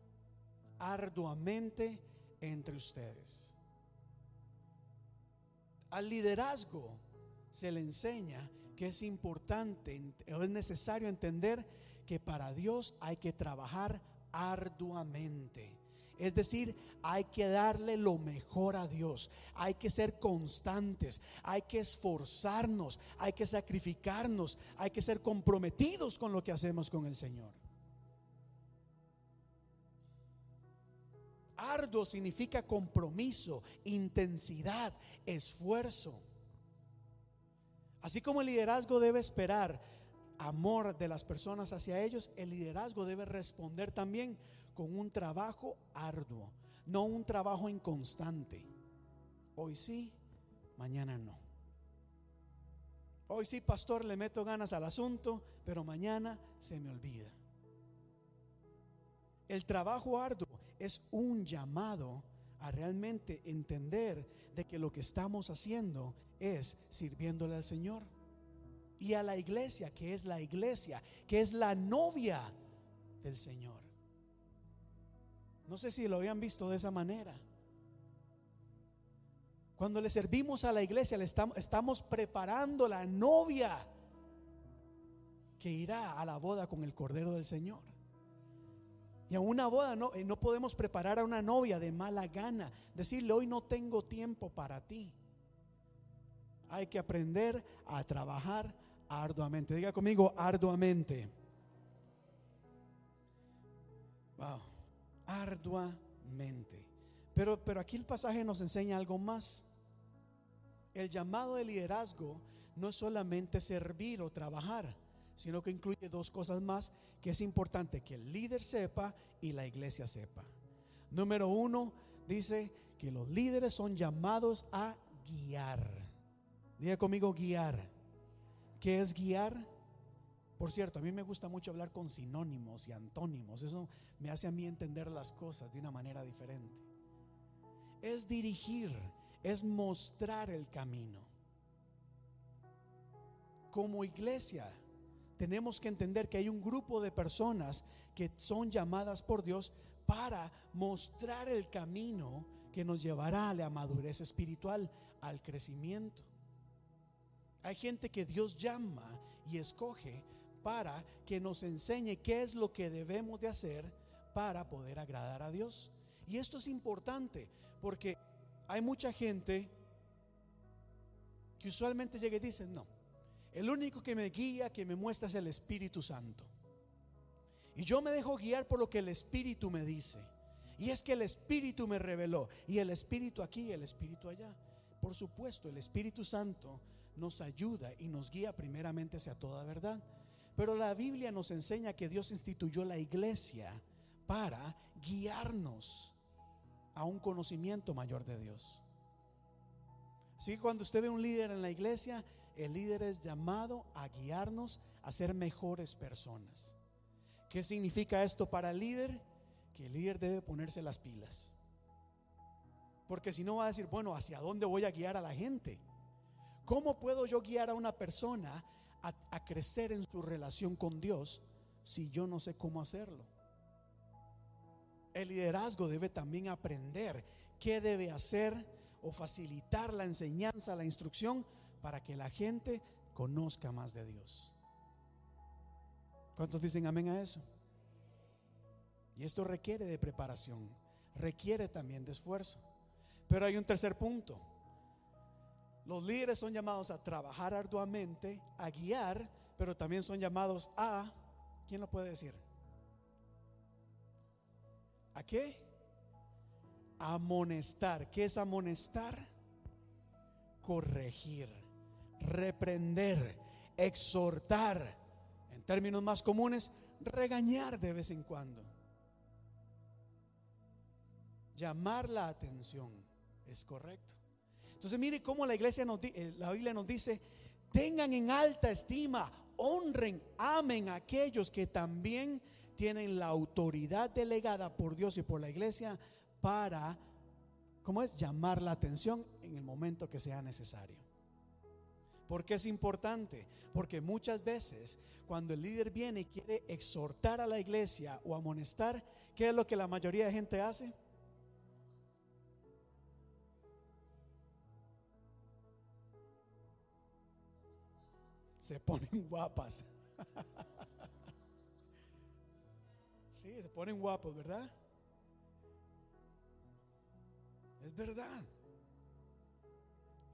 arduamente entre ustedes. Al liderazgo se le enseña que es importante, es necesario entender que para Dios hay que trabajar arduamente. Es decir, hay que darle lo mejor a Dios, hay que ser constantes, hay que esforzarnos, hay que sacrificarnos, hay que ser comprometidos con lo que hacemos con el Señor. Arduo significa compromiso, intensidad, esfuerzo. Así como el liderazgo debe esperar amor de las personas hacia ellos, el liderazgo debe responder también con un trabajo arduo, no un trabajo inconstante. Hoy sí, mañana no. Hoy sí, pastor, le meto ganas al asunto, pero mañana se me olvida. El trabajo arduo es un llamado a realmente entender de que lo que estamos haciendo es sirviéndole al Señor y a la iglesia, que es la iglesia, que es la novia del Señor. No sé si lo habían visto de esa manera. Cuando le servimos a la iglesia, le estamos, estamos preparando la novia que irá a la boda con el Cordero del Señor. Y a una boda no, eh, no podemos preparar a una novia de mala gana, decirle hoy no tengo tiempo para ti. Hay que aprender a trabajar arduamente. Diga conmigo, arduamente. Wow, arduamente. Pero, pero aquí el pasaje nos enseña algo más. El llamado de liderazgo no es solamente servir o trabajar, sino que incluye dos cosas más que es importante que el líder sepa y la iglesia sepa. Número uno, dice que los líderes son llamados a guiar. Diga conmigo guiar. ¿Qué es guiar? Por cierto, a mí me gusta mucho hablar con sinónimos y antónimos. Eso me hace a mí entender las cosas de una manera diferente. Es dirigir, es mostrar el camino. Como iglesia, tenemos que entender que hay un grupo de personas que son llamadas por Dios para mostrar el camino que nos llevará a la madurez espiritual, al crecimiento. Hay gente que Dios llama y escoge para que nos enseñe qué es lo que debemos de hacer para poder agradar a Dios. Y esto es importante porque hay mucha gente que usualmente llega y dice, no, el único que me guía, que me muestra es el Espíritu Santo. Y yo me dejo guiar por lo que el Espíritu me dice. Y es que el Espíritu me reveló. Y el Espíritu aquí y el Espíritu allá. Por supuesto, el Espíritu Santo nos ayuda y nos guía primeramente hacia toda verdad. Pero la Biblia nos enseña que Dios instituyó la iglesia para guiarnos a un conocimiento mayor de Dios. Así que cuando usted ve un líder en la iglesia, el líder es llamado a guiarnos a ser mejores personas. ¿Qué significa esto para el líder? Que el líder debe ponerse las pilas. Porque si no va a decir, bueno, ¿hacia dónde voy a guiar a la gente? ¿Cómo puedo yo guiar a una persona a, a crecer en su relación con Dios si yo no sé cómo hacerlo? El liderazgo debe también aprender qué debe hacer o facilitar la enseñanza, la instrucción para que la gente conozca más de Dios. ¿Cuántos dicen amén a eso? Y esto requiere de preparación, requiere también de esfuerzo. Pero hay un tercer punto. Los líderes son llamados a trabajar arduamente, a guiar, pero también son llamados a, ¿quién lo puede decir? ¿A qué? Amonestar. ¿Qué es amonestar? Corregir, reprender, exhortar. En términos más comunes, regañar de vez en cuando. Llamar la atención. Es correcto. Entonces mire cómo la iglesia nos eh, la Biblia nos dice, tengan en alta estima, honren, amen a aquellos que también tienen la autoridad delegada por Dios y por la iglesia para, ¿cómo es? Llamar la atención en el momento que sea necesario. ¿Por qué es importante? Porque muchas veces cuando el líder viene y quiere exhortar a la iglesia o amonestar, ¿qué es lo que la mayoría de gente hace? Se ponen guapas. Sí, se ponen guapos, ¿verdad? Es verdad.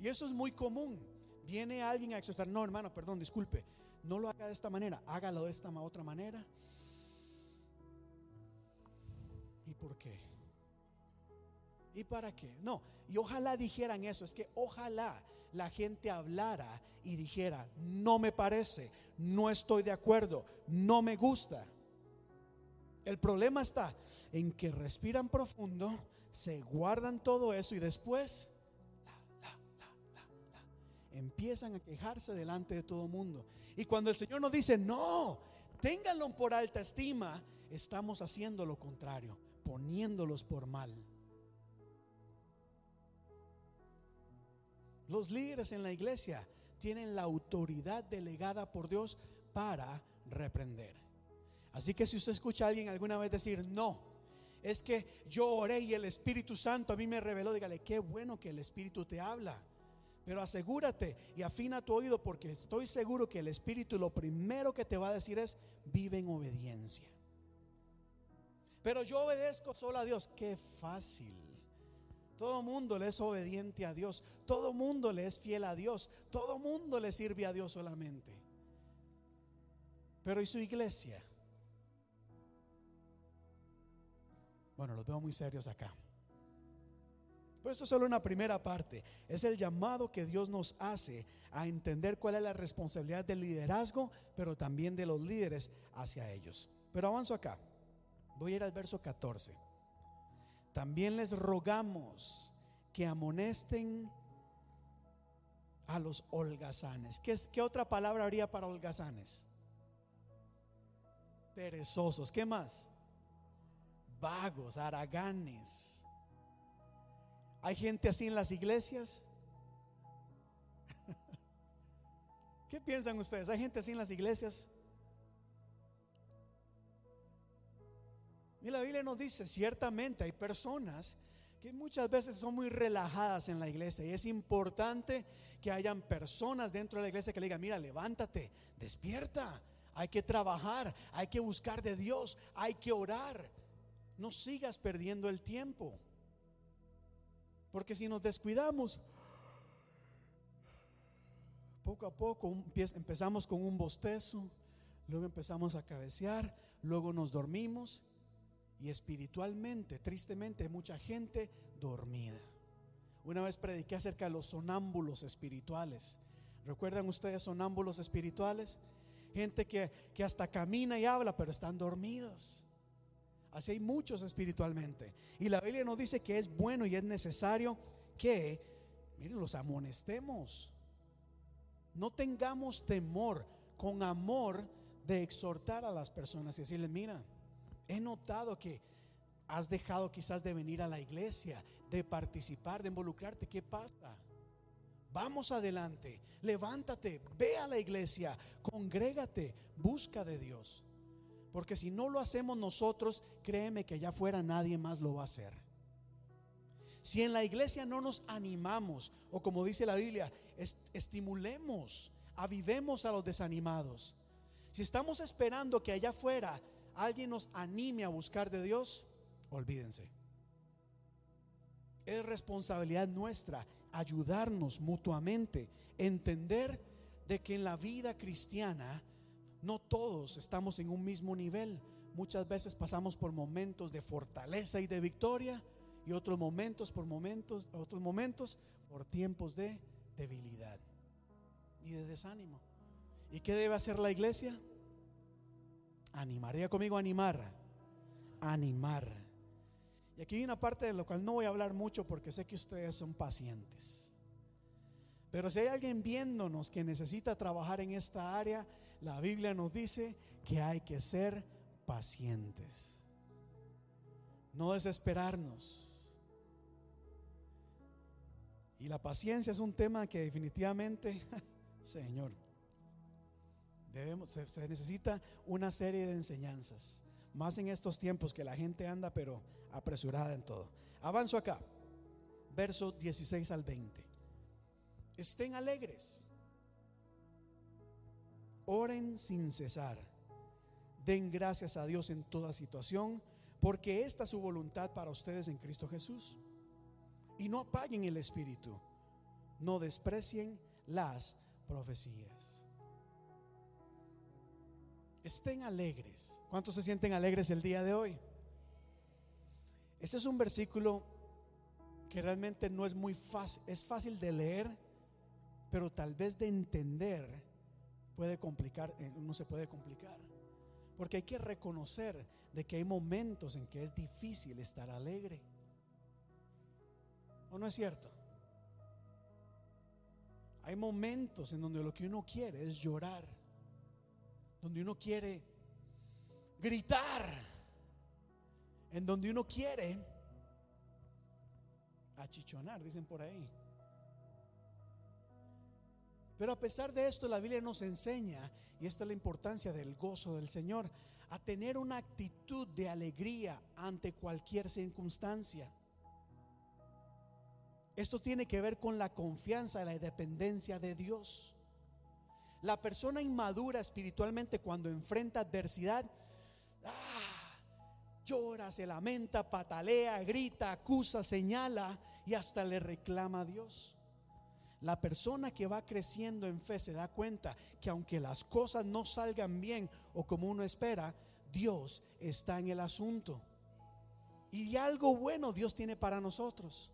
Y eso es muy común. Viene alguien a exhortar, no hermano, perdón, disculpe, no lo haga de esta manera, hágalo de esta otra manera. ¿Y por qué? ¿Y para qué? No, y ojalá dijeran eso, es que ojalá la gente hablara y dijera, no me parece, no estoy de acuerdo, no me gusta. El problema está en que respiran profundo, se guardan todo eso y después empiezan a quejarse delante de todo mundo. Y cuando el Señor nos dice, no, ténganlo por alta estima, estamos haciendo lo contrario, poniéndolos por mal. Los líderes en la iglesia tienen la autoridad delegada por Dios para reprender. Así que si usted escucha a alguien alguna vez decir, no, es que yo oré y el Espíritu Santo a mí me reveló, dígale, qué bueno que el Espíritu te habla. Pero asegúrate y afina tu oído porque estoy seguro que el Espíritu lo primero que te va a decir es, vive en obediencia. Pero yo obedezco solo a Dios. Qué fácil. Todo mundo le es obediente a Dios. Todo mundo le es fiel a Dios. Todo mundo le sirve a Dios solamente. Pero ¿y su iglesia? Bueno, los veo muy serios acá. Pero esto es solo una primera parte. Es el llamado que Dios nos hace a entender cuál es la responsabilidad del liderazgo, pero también de los líderes hacia ellos. Pero avanzo acá. Voy a ir al verso 14. También les rogamos que amonesten a los holgazanes. ¿Qué, ¿Qué, otra palabra habría para holgazanes? Perezosos. ¿Qué más? vagos, araganes ¿Hay gente así en las iglesias? ¿Qué piensan ustedes? ¿Hay gente así en las iglesias? Y la Biblia nos dice, ciertamente hay personas que muchas veces son muy relajadas en la iglesia y es importante que hayan personas dentro de la iglesia que le digan, mira, levántate, despierta, hay que trabajar, hay que buscar de Dios, hay que orar no sigas perdiendo el tiempo. Porque si nos descuidamos, poco a poco empezamos con un bostezo, luego empezamos a cabecear, luego nos dormimos y espiritualmente, tristemente, hay mucha gente dormida. Una vez prediqué acerca de los sonámbulos espirituales. ¿Recuerdan ustedes sonámbulos espirituales? Gente que, que hasta camina y habla, pero están dormidos. Así hay muchos espiritualmente. Y la Biblia nos dice que es bueno y es necesario que, miren, los amonestemos. No tengamos temor. Con amor de exhortar a las personas y decirles, mira, he notado que has dejado quizás de venir a la iglesia, de participar, de involucrarte. ¿Qué pasa? Vamos adelante, levántate, ve a la iglesia, congrégate, busca de Dios. Porque si no lo hacemos nosotros, créeme que allá afuera nadie más lo va a hacer. Si en la iglesia no nos animamos, o como dice la Biblia, estimulemos, avivemos a los desanimados. Si estamos esperando que allá afuera alguien nos anime a buscar de Dios, olvídense. Es responsabilidad nuestra ayudarnos mutuamente, entender de que en la vida cristiana no todos estamos en un mismo nivel. Muchas veces pasamos por momentos de fortaleza y de victoria y otros momentos por momentos, otros momentos por tiempos de debilidad y de desánimo. ¿Y qué debe hacer la iglesia? Animar. conmigo animar. Animar. Y aquí hay una parte de lo cual no voy a hablar mucho porque sé que ustedes son pacientes. Pero si hay alguien viéndonos que necesita trabajar en esta área, la Biblia nos dice que hay que ser pacientes. No desesperarnos. Y la paciencia es un tema que definitivamente, Señor, debemos, se, necesita una serie de enseñanzas. Más en estos tiempos que la gente anda pero apresurada en todo. Avanzo acá. Verso 16 al 20. Estén alegres. Oren sin cesar. Den gracias a Dios en toda situación, porque esta es su voluntad para ustedes en Cristo Jesús. Y no apaguen el espíritu. No desprecien las profecías estén alegres. ¿Cuántos se sienten alegres el día de hoy? Este es un versículo que realmente no es muy fácil, es fácil de leer, pero tal vez de entender puede complicar, eh, no se puede complicar. Porque hay que reconocer de que hay momentos en que es difícil estar alegre. ¿O no es cierto? Hay momentos en donde lo que uno quiere es llorar donde uno quiere gritar, en donde uno quiere achichonar, dicen por ahí. Pero a pesar de esto, la Biblia nos enseña, y esta es la importancia del gozo del Señor, a tener una actitud de alegría ante cualquier circunstancia. Esto tiene que ver con la confianza y la dependencia de Dios. La persona inmadura espiritualmente cuando enfrenta adversidad, ah, llora, se lamenta, patalea, grita, acusa, señala y hasta le reclama a Dios. La persona que va creciendo en fe se da cuenta que aunque las cosas no salgan bien o como uno espera, Dios está en el asunto. Y algo bueno Dios tiene para nosotros.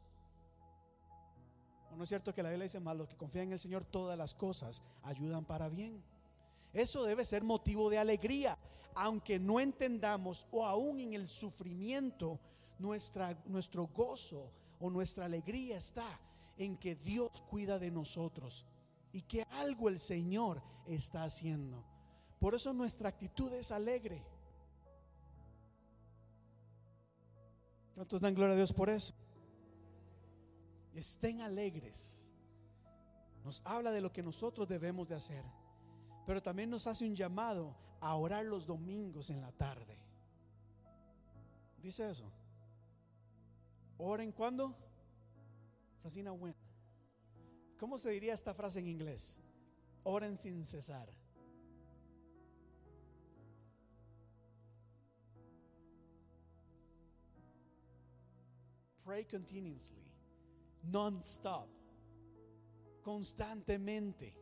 ¿O no es cierto que la Biblia dice más los que confían en el Señor todas las cosas ayudan para bien? Eso debe ser motivo de alegría, aunque no entendamos o aún en el sufrimiento, nuestra, nuestro gozo o nuestra alegría está en que Dios cuida de nosotros y que algo el Señor está haciendo. Por eso nuestra actitud es alegre. ¿Cuántos dan gloria a Dios por eso? estén alegres. Nos habla de lo que nosotros debemos de hacer, pero también nos hace un llamado a orar los domingos en la tarde. Dice eso. Oren cuando? Frasina when. ¿Cómo se diría esta frase en inglés? Oren sin cesar. Pray continuously non-stop, constantemente.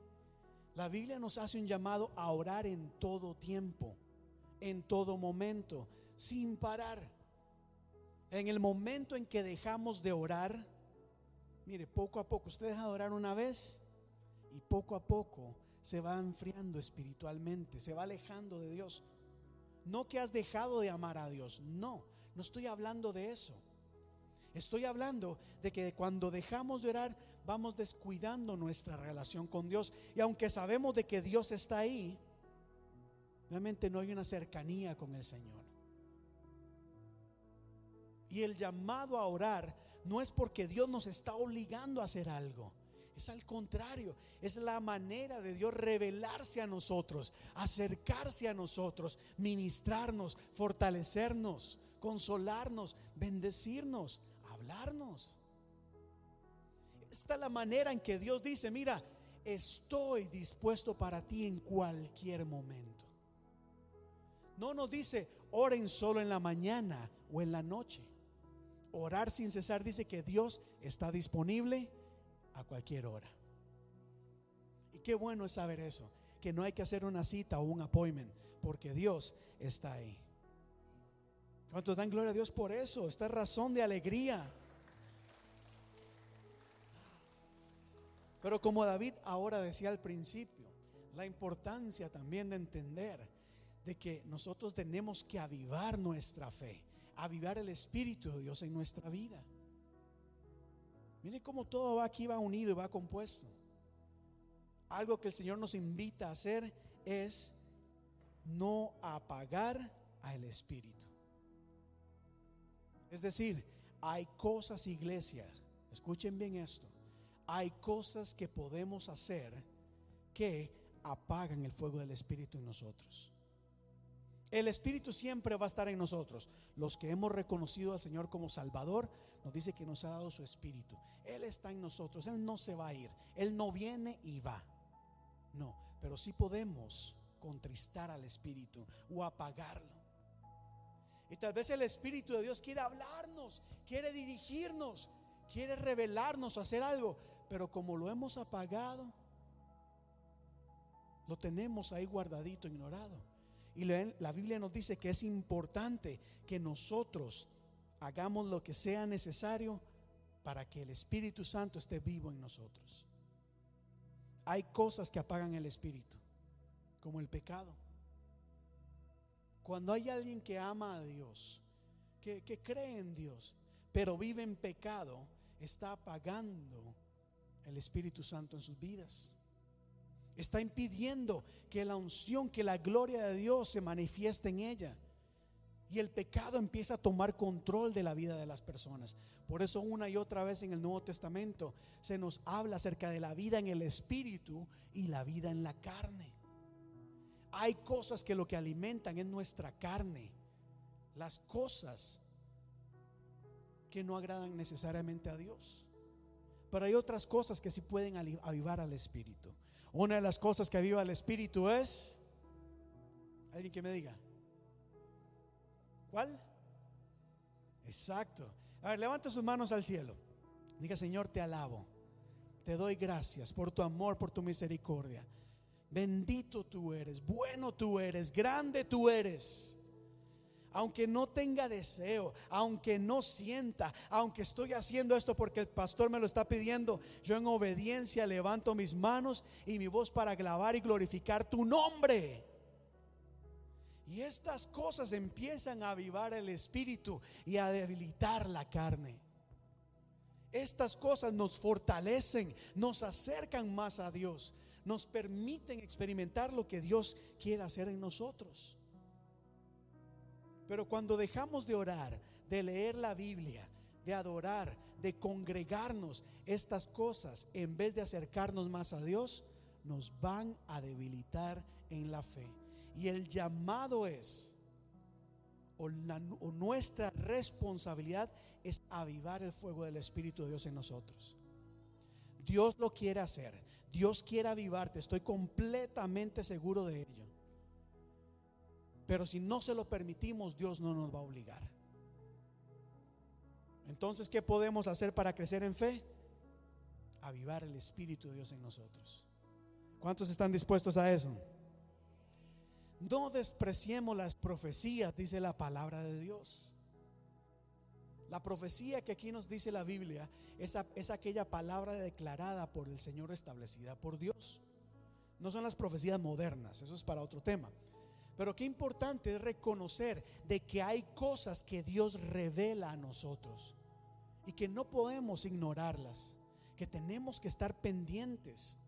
La Biblia nos hace un llamado a orar en todo tiempo, en todo momento, sin parar. En el momento en que dejamos de orar, mire, poco a poco, usted deja de orar una vez y poco a poco se va enfriando espiritualmente, se va alejando de Dios. No que has dejado de amar a Dios, no, no estoy hablando de eso. Estoy hablando de que cuando dejamos de orar vamos descuidando nuestra relación con Dios. Y aunque sabemos de que Dios está ahí, Realmente no hay una cercanía con el Señor. Y el llamado a orar no es porque Dios nos está obligando a hacer algo. Es al contrario, es la manera de Dios revelarse a nosotros, acercarse a nosotros, ministrarnos, fortalecernos, consolarnos, bendecirnos, hablarnos. Esta es la manera en que Dios dice, mira, estoy dispuesto para ti en cualquier momento. No nos dice, oren solo en la mañana o en la noche. Orar sin cesar dice que Dios está disponible a cualquier hora. Y qué bueno es saber eso, que no hay que hacer una cita o un appointment, porque Dios está ahí. ¿Cuántos dan gloria a Dios por eso? Esta es razón de alegría. Pero como David ahora decía al principio, la importancia también de entender de que nosotros tenemos que avivar nuestra fe, avivar el Espíritu de Dios en nuestra vida. Mire cómo todo va aquí, va unido y va compuesto. Algo que el Señor nos invita a hacer es no apagar al Espíritu. Es decir, hay cosas, iglesia, escuchen bien esto, hay cosas que podemos hacer que apagan el fuego del Espíritu en nosotros. El Espíritu siempre va a estar en nosotros. Los que hemos reconocido al Señor como Salvador, nos dice que nos ha dado su Espíritu. Él está en nosotros, Él no se va a ir, Él no viene y va. No, pero sí podemos contristar al Espíritu o apagarlo. Y tal vez el Espíritu de Dios quiere hablarnos, quiere dirigirnos, quiere revelarnos, hacer algo, pero como lo hemos apagado, lo tenemos ahí guardadito, ignorado. Y la Biblia nos dice que es importante que nosotros hagamos lo que sea necesario para que el Espíritu Santo esté vivo en nosotros. Hay cosas que apagan el Espíritu, como el pecado. Cuando hay alguien que ama a Dios, que, que cree en Dios, pero vive en pecado, está apagando el Espíritu Santo en sus vidas. Está impidiendo que la unción, que la gloria de Dios se manifieste en ella. Y el pecado empieza a tomar control de la vida de las personas. Por eso una y otra vez en el Nuevo Testamento se nos habla acerca de la vida en el Espíritu y la vida en la carne. Hay cosas que lo que alimentan es nuestra carne. Las cosas que no agradan necesariamente a Dios. Pero hay otras cosas que sí pueden avivar al Espíritu. Una de las cosas que aviva al Espíritu es... ¿Alguien que me diga? ¿Cuál? Exacto. A ver, levanta sus manos al cielo. Diga, Señor, te alabo. Te doy gracias por tu amor, por tu misericordia. Bendito tú eres, bueno tú eres, grande tú eres. Aunque no tenga deseo, aunque no sienta, aunque estoy haciendo esto porque el pastor me lo está pidiendo, yo en obediencia levanto mis manos y mi voz para grabar y glorificar tu nombre. Y estas cosas empiezan a avivar el espíritu y a debilitar la carne. Estas cosas nos fortalecen, nos acercan más a Dios, nos permiten experimentar lo que Dios quiere hacer en nosotros. Pero cuando dejamos de orar, de leer la Biblia, de adorar, de congregarnos, estas cosas, en vez de acercarnos más a Dios, nos van a debilitar en la fe. Y el llamado es, o, nuestra responsabilidad es avivar el fuego del Espíritu de Dios en nosotros. Dios lo quiere hacer. Dios quiere avivarte. Estoy completamente seguro de ello. Pero si no se lo permitimos, Dios no nos va a obligar. Entonces, ¿qué podemos hacer para crecer en fe? Avivar el Espíritu de Dios en nosotros. ¿Cuántos están dispuestos a eso? No despreciemos las profecías, dice la palabra de Dios. La profecía que aquí nos dice la Biblia es, es, aquella palabra declarada por el Señor establecida por Dios. No son las profecías modernas, eso es para otro tema. Pero qué importante es reconocer de que hay cosas que Dios revela a nosotros y que no podemos ignorarlas, que tenemos que estar pendientes.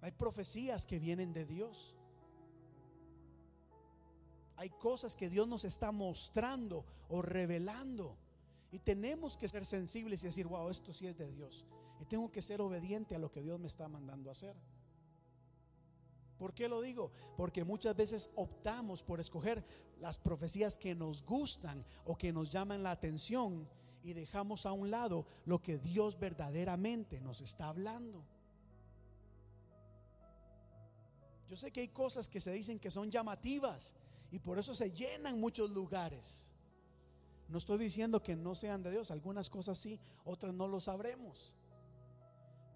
Hay profecías que vienen de Dios. Hay cosas que Dios nos está mostrando o revelando. Y tenemos que ser sensibles y decir, wow, esto sí es de Dios. Y tengo que ser obediente a lo que Dios me está mandando a hacer. ¿Por qué lo digo? Porque muchas veces optamos por escoger las profecías que nos gustan o que nos llaman la atención y dejamos a un lado lo que Dios verdaderamente nos está hablando. Yo sé que hay cosas que se dicen que son llamativas y por eso se llenan muchos lugares. No estoy diciendo que no sean de Dios, algunas cosas sí, otras no lo sabremos.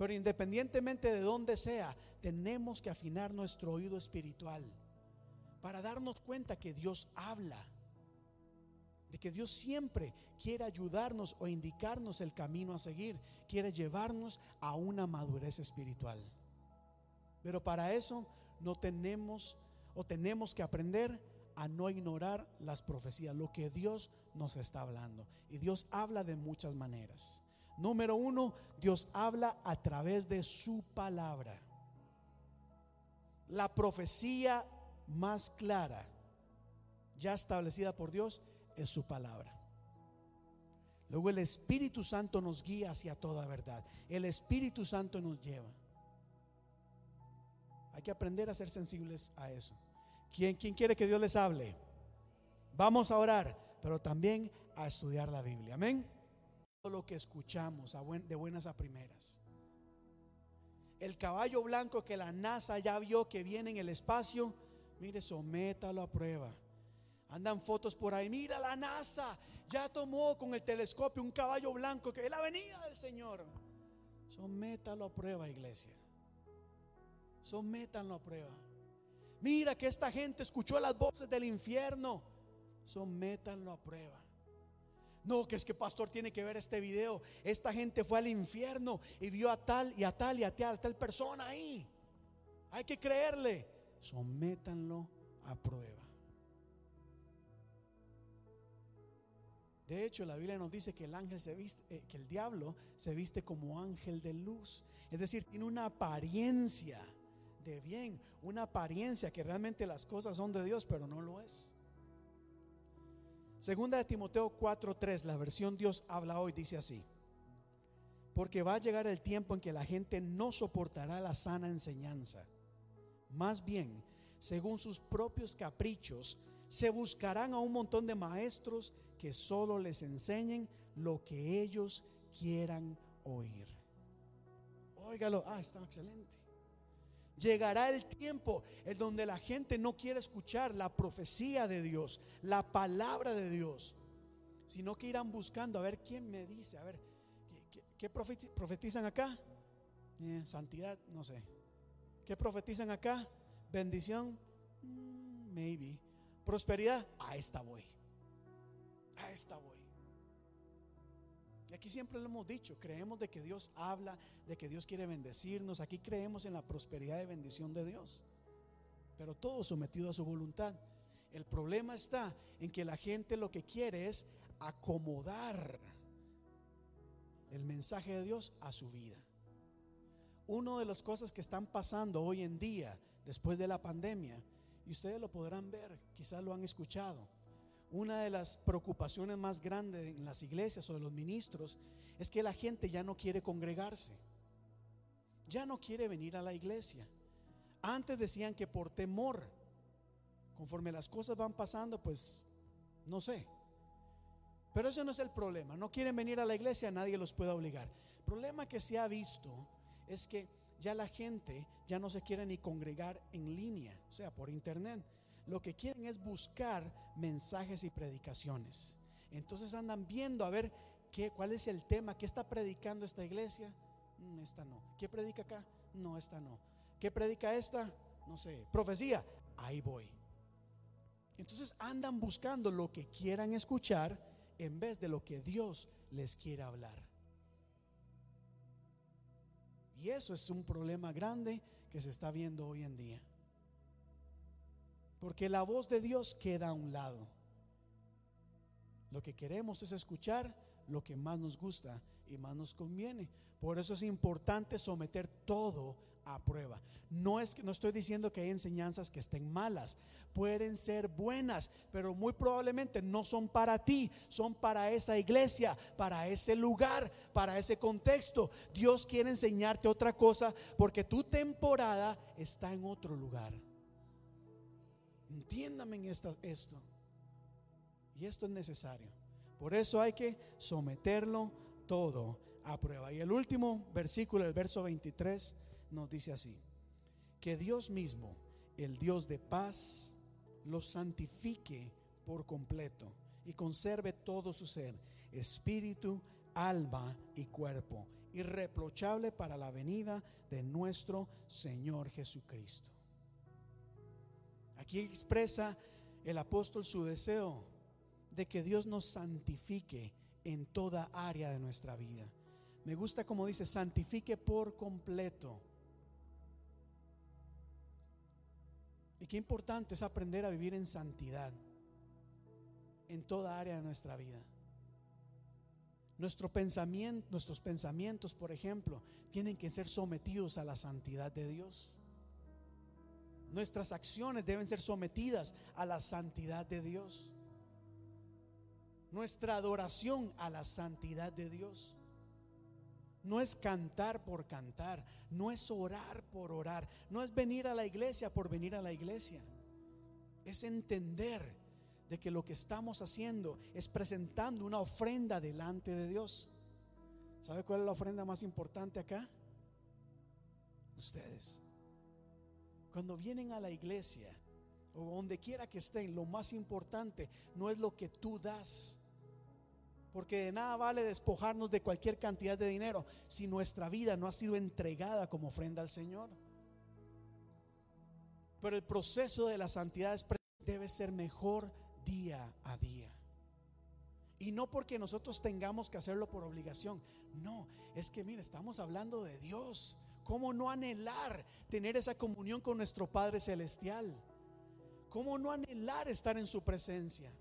Pero independientemente de dónde sea, tenemos que afinar nuestro oído espiritual para darnos cuenta que Dios habla, de que Dios siempre quiere ayudarnos o indicarnos el camino a seguir, quiere llevarnos a una madurez espiritual. Pero para eso no tenemos o tenemos que aprender a no ignorar las profecías, lo que Dios nos está hablando. Y Dios habla de muchas maneras. Número uno, Dios habla a través de su palabra. La profecía más clara, ya establecida por Dios, es su palabra. Luego el Espíritu Santo nos guía hacia toda verdad. El Espíritu Santo nos lleva. Hay que aprender a ser sensibles a eso. ¿Quién, quiere que Dios les hable? Vamos a orar, pero también a estudiar la Biblia. Amén. Lo que escuchamos de buenas a primeras. El caballo blanco que la NASA ya vio que viene en el espacio, mire, sométalo a prueba. Andan fotos por ahí, mira la NASA, ya tomó con el telescopio un caballo blanco que es la venida del Señor. Sométalo a prueba, iglesia. Sométanlo a prueba. Mira que esta gente escuchó las voces del infierno. Sométanlo a prueba. No, que es que pastor tiene que ver este video. Esta gente fue al infierno y vio a tal y a tal y a tal, tal persona ahí. Hay que creerle. Sométanlo a prueba. De hecho, la Biblia nos dice que el ángel se viste, eh, que el diablo se viste como ángel de luz. Es decir, tiene una apariencia de bien, una apariencia que realmente las cosas son de Dios, pero no lo es. Segunda de Timoteo 4:3, la versión Dios habla hoy, dice así: Porque va a llegar el tiempo en que la gente no soportará la sana enseñanza. Más bien, según sus propios caprichos, se buscarán a un montón de maestros que solo les enseñen lo que ellos quieran oír. Óigalo, ah, está excelente. Llegará el tiempo en donde la gente no quiere escuchar la profecía de Dios, la palabra de Dios, sino que irán buscando a ver quién me dice, a ver, ¿qué, profetizan acá? Eh, santidad, no sé. ¿Qué profetizan acá? Bendición, mm, maybe. Prosperidad, a esta voy. A esta voy. Y aquí siempre lo hemos dicho, creemos de que Dios habla, de que Dios quiere bendecirnos, aquí creemos en la prosperidad y bendición de Dios, pero todo sometido a su voluntad. El problema está en que la gente lo que quiere es acomodar el mensaje de Dios a su vida. Una de las cosas que están pasando hoy en día, después de la pandemia, y ustedes lo podrán ver, quizás lo han escuchado, una de las preocupaciones más grandes en las iglesias o de los ministros es que la gente ya no quiere congregarse, ya no quiere venir a la iglesia. Antes decían que por temor, conforme las cosas van pasando, pues no sé. Pero ese no es el problema. No quieren venir a la iglesia, nadie los puede obligar. El problema que se ha visto es que ya la gente ya no se quiere ni congregar en línea, o sea, por internet lo que quieren es buscar mensajes y predicaciones. Entonces andan viendo a ver qué, cuál es el tema, qué está predicando esta iglesia. Mm, esta no. ¿Qué predica acá? No, esta no. ¿Qué predica esta? No sé. Profecía. Ahí voy. Entonces andan buscando lo que quieran escuchar en vez de lo que Dios les quiere hablar. Y eso es un problema grande que se está viendo hoy en día. Porque la voz de Dios queda a un lado. Lo que queremos es escuchar lo que más nos gusta y más nos conviene. Por eso es importante someter todo a prueba. No es que no estoy diciendo que hay enseñanzas que estén malas, pueden ser buenas, pero muy probablemente no son para ti, son para esa iglesia, para ese lugar, para ese contexto. Dios quiere enseñarte otra cosa porque tu temporada está en otro lugar. Entiéndame en esta, esto. Y esto es necesario. Por eso hay que someterlo todo a prueba. Y el último versículo, el verso 23, nos dice así, que Dios mismo, el Dios de paz, los santifique por completo y conserve todo su ser, espíritu, alma y cuerpo, irreprochable para la venida de nuestro Señor Jesucristo. Aquí expresa el apóstol su deseo de que Dios nos santifique en toda área de nuestra vida. Me gusta como dice, santifique por completo. Y qué importante es aprender a vivir en santidad en toda área de nuestra vida. Nuestro pensamiento, nuestros pensamientos, por ejemplo, tienen que ser sometidos a la santidad de Dios. Nuestras acciones deben ser sometidas a la santidad de Dios. Nuestra adoración a la santidad de Dios. No es cantar por cantar, no es orar por orar, no es venir a la iglesia por venir a la iglesia. Es entender de que lo que estamos haciendo es presentando una ofrenda delante de Dios. ¿Sabe cuál es la ofrenda más importante acá? Ustedes. Cuando vienen a la iglesia o donde quiera que estén, lo más importante no es lo que tú das porque de nada vale despojarnos de cualquier cantidad de dinero si nuestra vida no ha sido entregada como ofrenda al Señor. Pero el proceso de la santidad debe ser mejor día a día. Y no porque nosotros tengamos que hacerlo por obligación. No, es que mire, estamos hablando de Dios. ¿Cómo no anhelar tener esa comunión con nuestro Padre Celestial? ¿Cómo no anhelar estar en su presencia?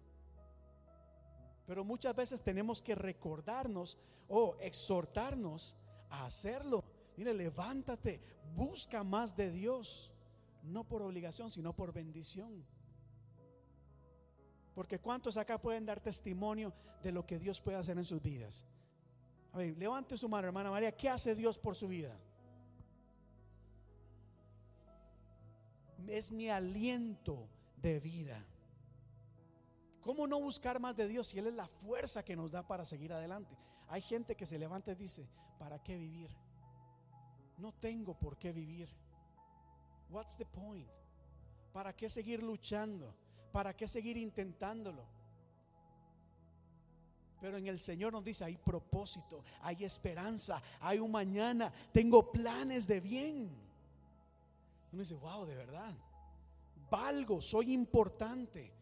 Pero muchas veces tenemos que recordarnos o exhortarnos a hacerlo. Mire, levántate, busca más de Dios, no por obligación, sino por bendición. Porque ¿cuántos acá pueden dar testimonio de lo que Dios puede hacer en sus vidas? Levante su mano, hermana María, ¿qué hace Dios por su vida? Es mi aliento de vida. ¿Cómo no buscar más de Dios si Él es la fuerza que nos da para seguir adelante? Hay gente que se levanta y dice, ¿para qué vivir? No tengo por qué vivir. What's the point? ¿Para qué seguir luchando? ¿Para qué seguir intentándolo? Pero en el Señor nos dice, hay propósito, hay esperanza, hay un mañana, tengo planes de bien. Uno dice, wow, de verdad, valgo, soy importante.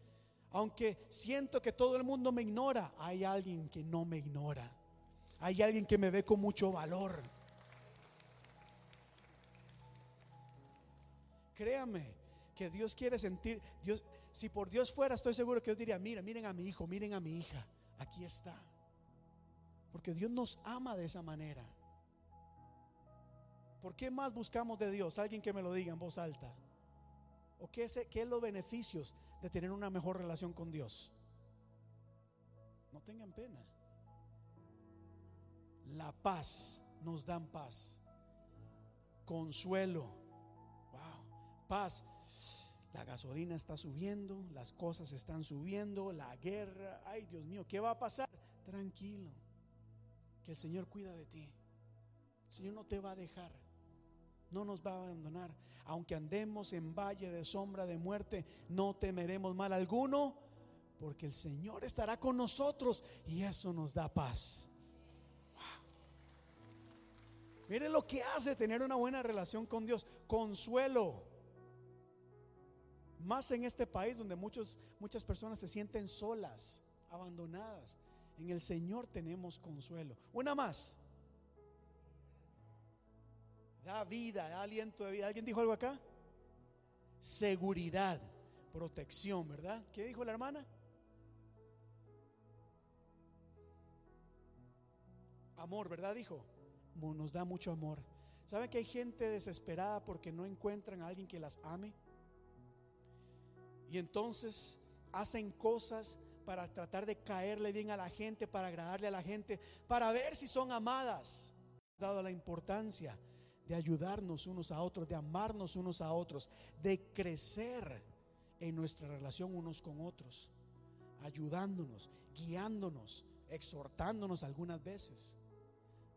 Aunque siento que todo el mundo me ignora, hay alguien que no me ignora. Hay alguien que me ve con mucho valor. Créame que Dios quiere sentir, Dios, si por Dios fuera, estoy seguro que Dios diría, mira, miren a mi hijo, miren a mi hija, aquí está. Porque Dios nos ama de esa manera. ¿Por qué más buscamos de Dios? Alguien que me lo diga en voz alta. ¿O qué es, qué es los beneficios de tener una mejor relación con Dios. No tengan pena. La paz nos dan paz. Consuelo. Wow. Paz. La gasolina está subiendo, las cosas están subiendo, la guerra. Ay, Dios mío, ¿qué va a pasar? Tranquilo. Que el Señor cuida de ti. El Señor no te va a dejar no nos va a abandonar. Aunque andemos en valle de sombra de muerte, no temeremos mal alguno, porque el Señor estará con nosotros y eso nos da paz. Mire lo que hace tener una buena relación con Dios, consuelo. Más en este país donde muchos, muchas personas se sienten solas, abandonadas. En el Señor tenemos consuelo. Una más da vida, da aliento de vida. ¿Alguien dijo algo acá? Seguridad, protección, ¿verdad? ¿Qué dijo la hermana? Amor, ¿verdad? Dijo, nos da mucho amor. ¿Saben que hay gente desesperada porque no encuentran a alguien que las ame? Y entonces hacen cosas para tratar de caerle bien a la gente, para agradarle a la gente, para ver si son amadas. Dado la importancia de ayudarnos unos a otros, de amarnos unos a otros, de crecer en nuestra relación unos con otros, ayudándonos, guiándonos, exhortándonos algunas veces,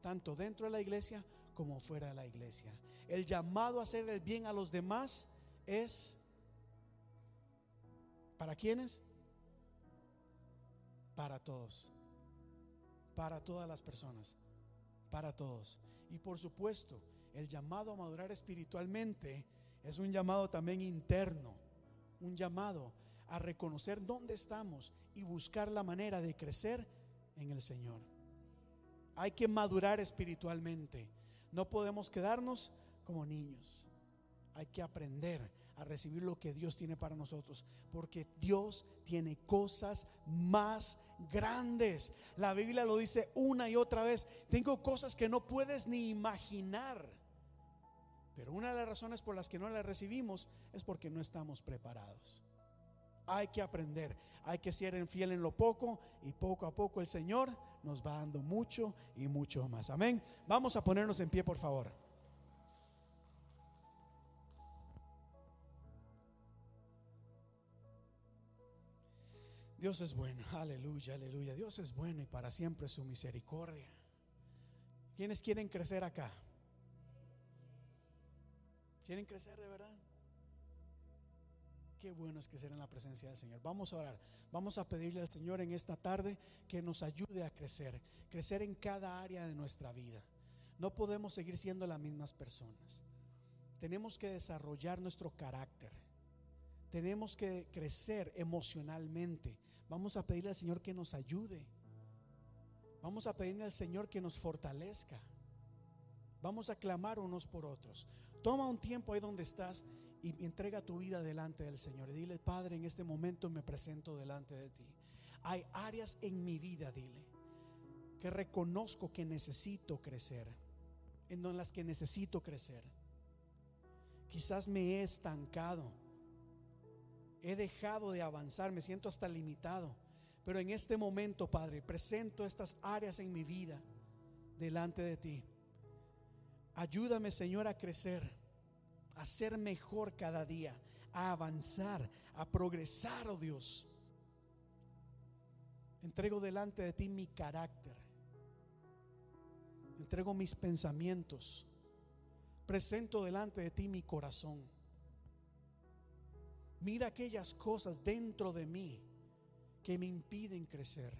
tanto dentro de la iglesia como fuera de la iglesia. El llamado a hacer el bien a los demás es ¿para quiénes? Para todos, para todas las personas, para todos. Y por supuesto, el llamado a madurar espiritualmente es un llamado también interno, un llamado a reconocer dónde estamos y buscar la manera de crecer en el Señor. Hay que madurar espiritualmente. No podemos quedarnos como niños. Hay que aprender a recibir lo que Dios tiene para nosotros, porque Dios tiene cosas más grandes. La Biblia lo dice una y otra vez. Tengo cosas que no puedes ni imaginar. Pero una de las razones por las que no las recibimos es porque no estamos preparados. Hay que aprender, hay que ser fiel en lo poco y poco a poco el Señor nos va dando mucho y mucho más. Amén. Vamos a ponernos en pie, por favor. Dios es bueno, aleluya, aleluya. Dios es bueno y para siempre su misericordia. ¿Quiénes quieren crecer acá? ¿Quieren crecer de verdad? Qué bueno es crecer en la presencia del Señor. Vamos a orar. Vamos a pedirle al Señor en esta tarde que nos ayude a crecer. Crecer en cada área de nuestra vida. No podemos seguir siendo las mismas personas. Tenemos que desarrollar nuestro carácter. Tenemos que crecer emocionalmente. Vamos a pedirle al Señor que nos ayude. Vamos a pedirle al Señor que nos fortalezca. Vamos a clamar unos por otros. Toma un tiempo ahí donde estás y entrega tu vida delante del Señor. Y dile, Padre, en este momento me presento delante de ti. Hay áreas en mi vida, dile, que reconozco que necesito crecer, en las que necesito crecer. Quizás me he estancado, he dejado de avanzar, me siento hasta limitado. Pero en este momento, Padre, presento estas áreas en mi vida delante de ti. Ayúdame, Señor, a crecer, a ser mejor cada día, a avanzar, a progresar, oh Dios. Entrego delante de ti mi carácter. Entrego mis pensamientos. Presento delante de ti mi corazón. Mira aquellas cosas dentro de mí que me impiden crecer.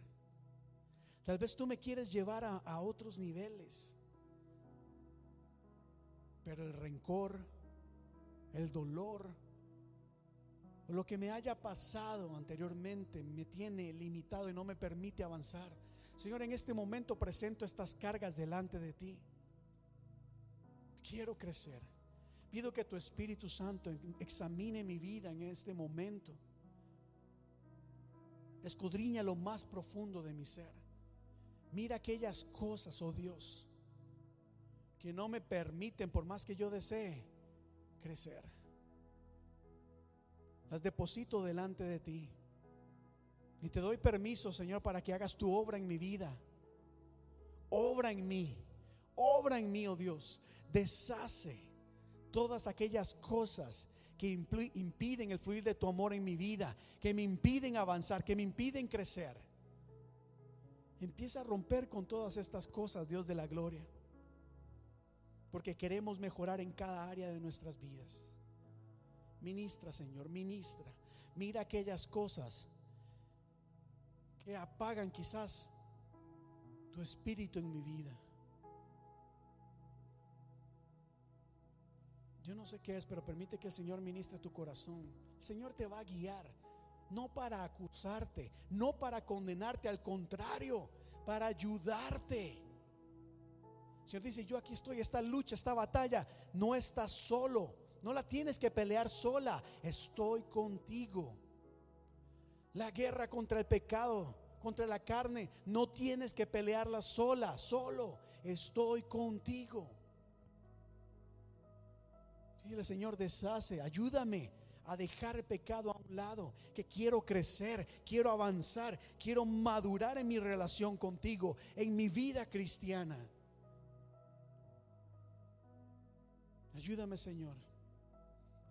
Tal vez tú me quieres llevar a, a otros niveles pero el rencor, el dolor, lo que me haya pasado anteriormente me tiene limitado y no me permite avanzar. Señor, en este momento presento estas cargas delante de ti. Quiero crecer. Pido que tu Espíritu Santo examine mi vida en este momento. Escudriña lo más profundo de mi ser. Mira aquellas cosas, oh Dios, que no me permiten, por más que yo desee, crecer. Las deposito delante de ti. Y te doy permiso, Señor, para que hagas tu obra en mi vida. Obra en mí. Obra en mí, oh Dios. Deshace todas aquellas cosas que impiden el fluir de tu amor en mi vida, que me impiden avanzar, que me impiden crecer. Empieza a romper con todas estas cosas, Dios de la gloria porque queremos mejorar en cada área de nuestras vidas. Ministra, Señor, ministra. Mira aquellas cosas que apagan quizás tu espíritu en mi vida. Yo no sé qué es, pero permite que el Señor ministre tu corazón. El Señor te va a guiar, no para acusarte, no para condenarte, al contrario, para ayudarte. Señor dice, yo aquí estoy, esta lucha, esta batalla, no estás solo, no la tienes que pelear sola, estoy contigo. La guerra contra el pecado, contra la carne, no tienes que pelearla sola, solo, estoy contigo. Dile, Señor, deshace, ayúdame a dejar el pecado a un lado, que quiero crecer, quiero avanzar, quiero madurar en mi relación contigo, en mi vida cristiana. Ayúdame, Señor,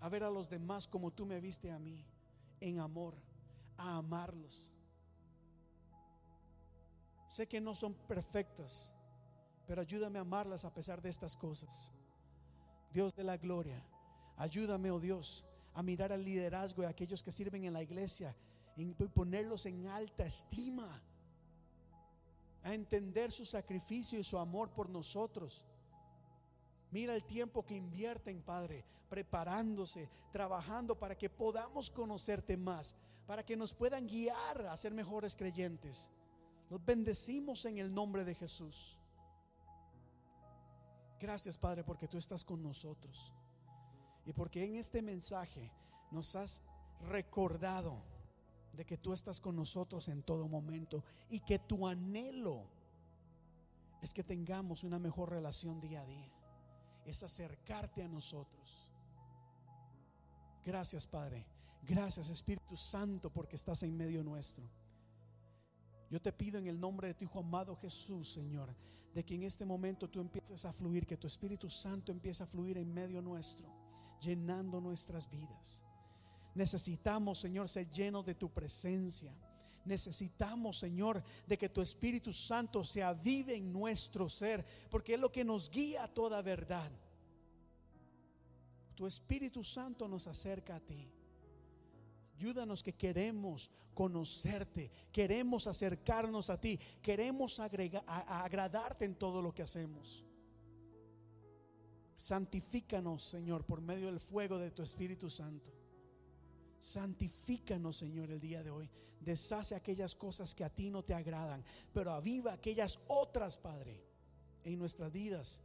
a ver a los demás como tú me viste a mí, en amor, a amarlos. Sé que no son perfectas, pero ayúdame a amarlas a pesar de estas cosas. Dios de la gloria, ayúdame, oh Dios, a mirar al liderazgo de aquellos que sirven en la iglesia y ponerlos en alta estima, a entender su sacrificio y su amor por nosotros. Mira el tiempo que invierten, Padre, preparándose, trabajando para que podamos conocerte más, para que nos puedan guiar a ser mejores creyentes. Los bendecimos en el nombre de Jesús. Gracias, Padre, porque tú estás con nosotros. Y porque en este mensaje nos has recordado de que tú estás con nosotros en todo momento y que tu anhelo es que tengamos una mejor relación día a día, es acercarte a nosotros. Gracias Padre, gracias Espíritu Santo porque estás en medio nuestro. Yo te pido en el nombre de tu Hijo amado Jesús, Señor, de que en este momento tú empieces a fluir, que tu Espíritu Santo empiece a fluir en medio nuestro, llenando nuestras vidas. Necesitamos, Señor, ser llenos de tu presencia. Necesitamos, Señor, de que tu Espíritu Santo se avive en nuestro ser, porque es lo que nos guía a toda verdad. Tu Espíritu Santo nos acerca a ti. Ayúdanos que queremos conocerte, queremos acercarnos a ti, queremos agradarte en todo lo que hacemos. Santifícanos, Señor, por medio del fuego de tu Espíritu Santo. Santifícanos, Señor, el día de hoy. Deshace aquellas cosas que a ti no te agradan, pero aviva aquellas otras, Padre, en nuestras vidas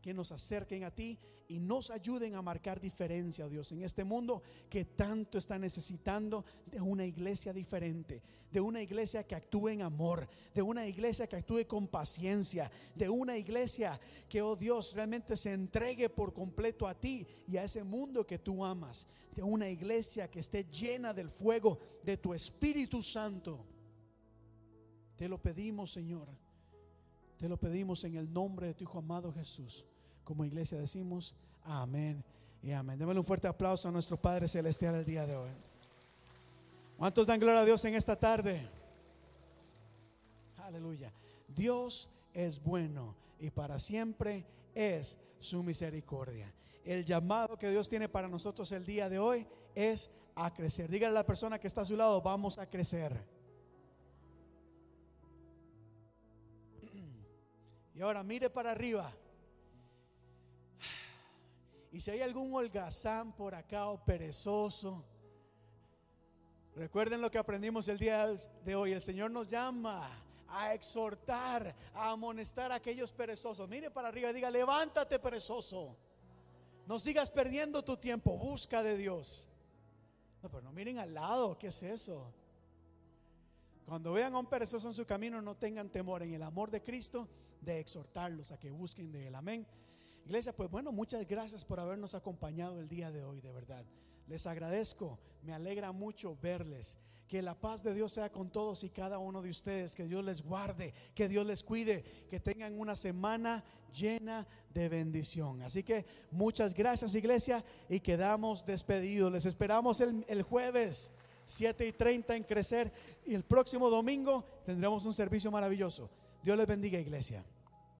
que nos acerquen a ti y nos ayuden a marcar diferencia, Dios, en este mundo que tanto está necesitando de una iglesia diferente, de una iglesia que actúe en amor, de una iglesia que actúe con paciencia, de una iglesia que, oh Dios, realmente se entregue por completo a ti y a ese mundo que tú amas, de una iglesia que esté llena del fuego de tu Espíritu Santo. Te lo pedimos, Señor. Te lo pedimos en el nombre de tu Hijo amado Jesús. Como iglesia decimos amén y amén. Démosle un fuerte aplauso a nuestro Padre Celestial el día de hoy. ¿Cuántos dan gloria a Dios en esta tarde? Aleluya. Dios es bueno y para siempre es su misericordia. El llamado que Dios tiene para nosotros el día de hoy es a crecer. Dígale a la persona que está a su lado, vamos a crecer. Y ahora mire para arriba. Y si hay algún holgazán por acá o perezoso, recuerden lo que aprendimos el día de hoy. El Señor nos llama a exhortar, a amonestar a aquellos perezosos. Mire para arriba diga, levántate perezoso. No sigas perdiendo tu tiempo, busca de Dios. No, pero no miren al lado, ¿qué es eso? Cuando vean a un perezoso en su camino, no tengan temor en el amor de Cristo de exhortarlos a que busquen de Él. Amén. Iglesia, pues bueno, muchas gracias por habernos acompañado el día de hoy, de verdad. Les agradezco, me alegra mucho verles. Que la paz de Dios sea con todos y cada uno de ustedes. Que Dios les guarde, que Dios les cuide, que tengan una semana llena de bendición. Así que muchas gracias iglesia y quedamos despedidos. Les esperamos el, el jueves 7 y 30 en Crecer y el próximo domingo tendremos un servicio maravilloso. Dios les bendiga iglesia.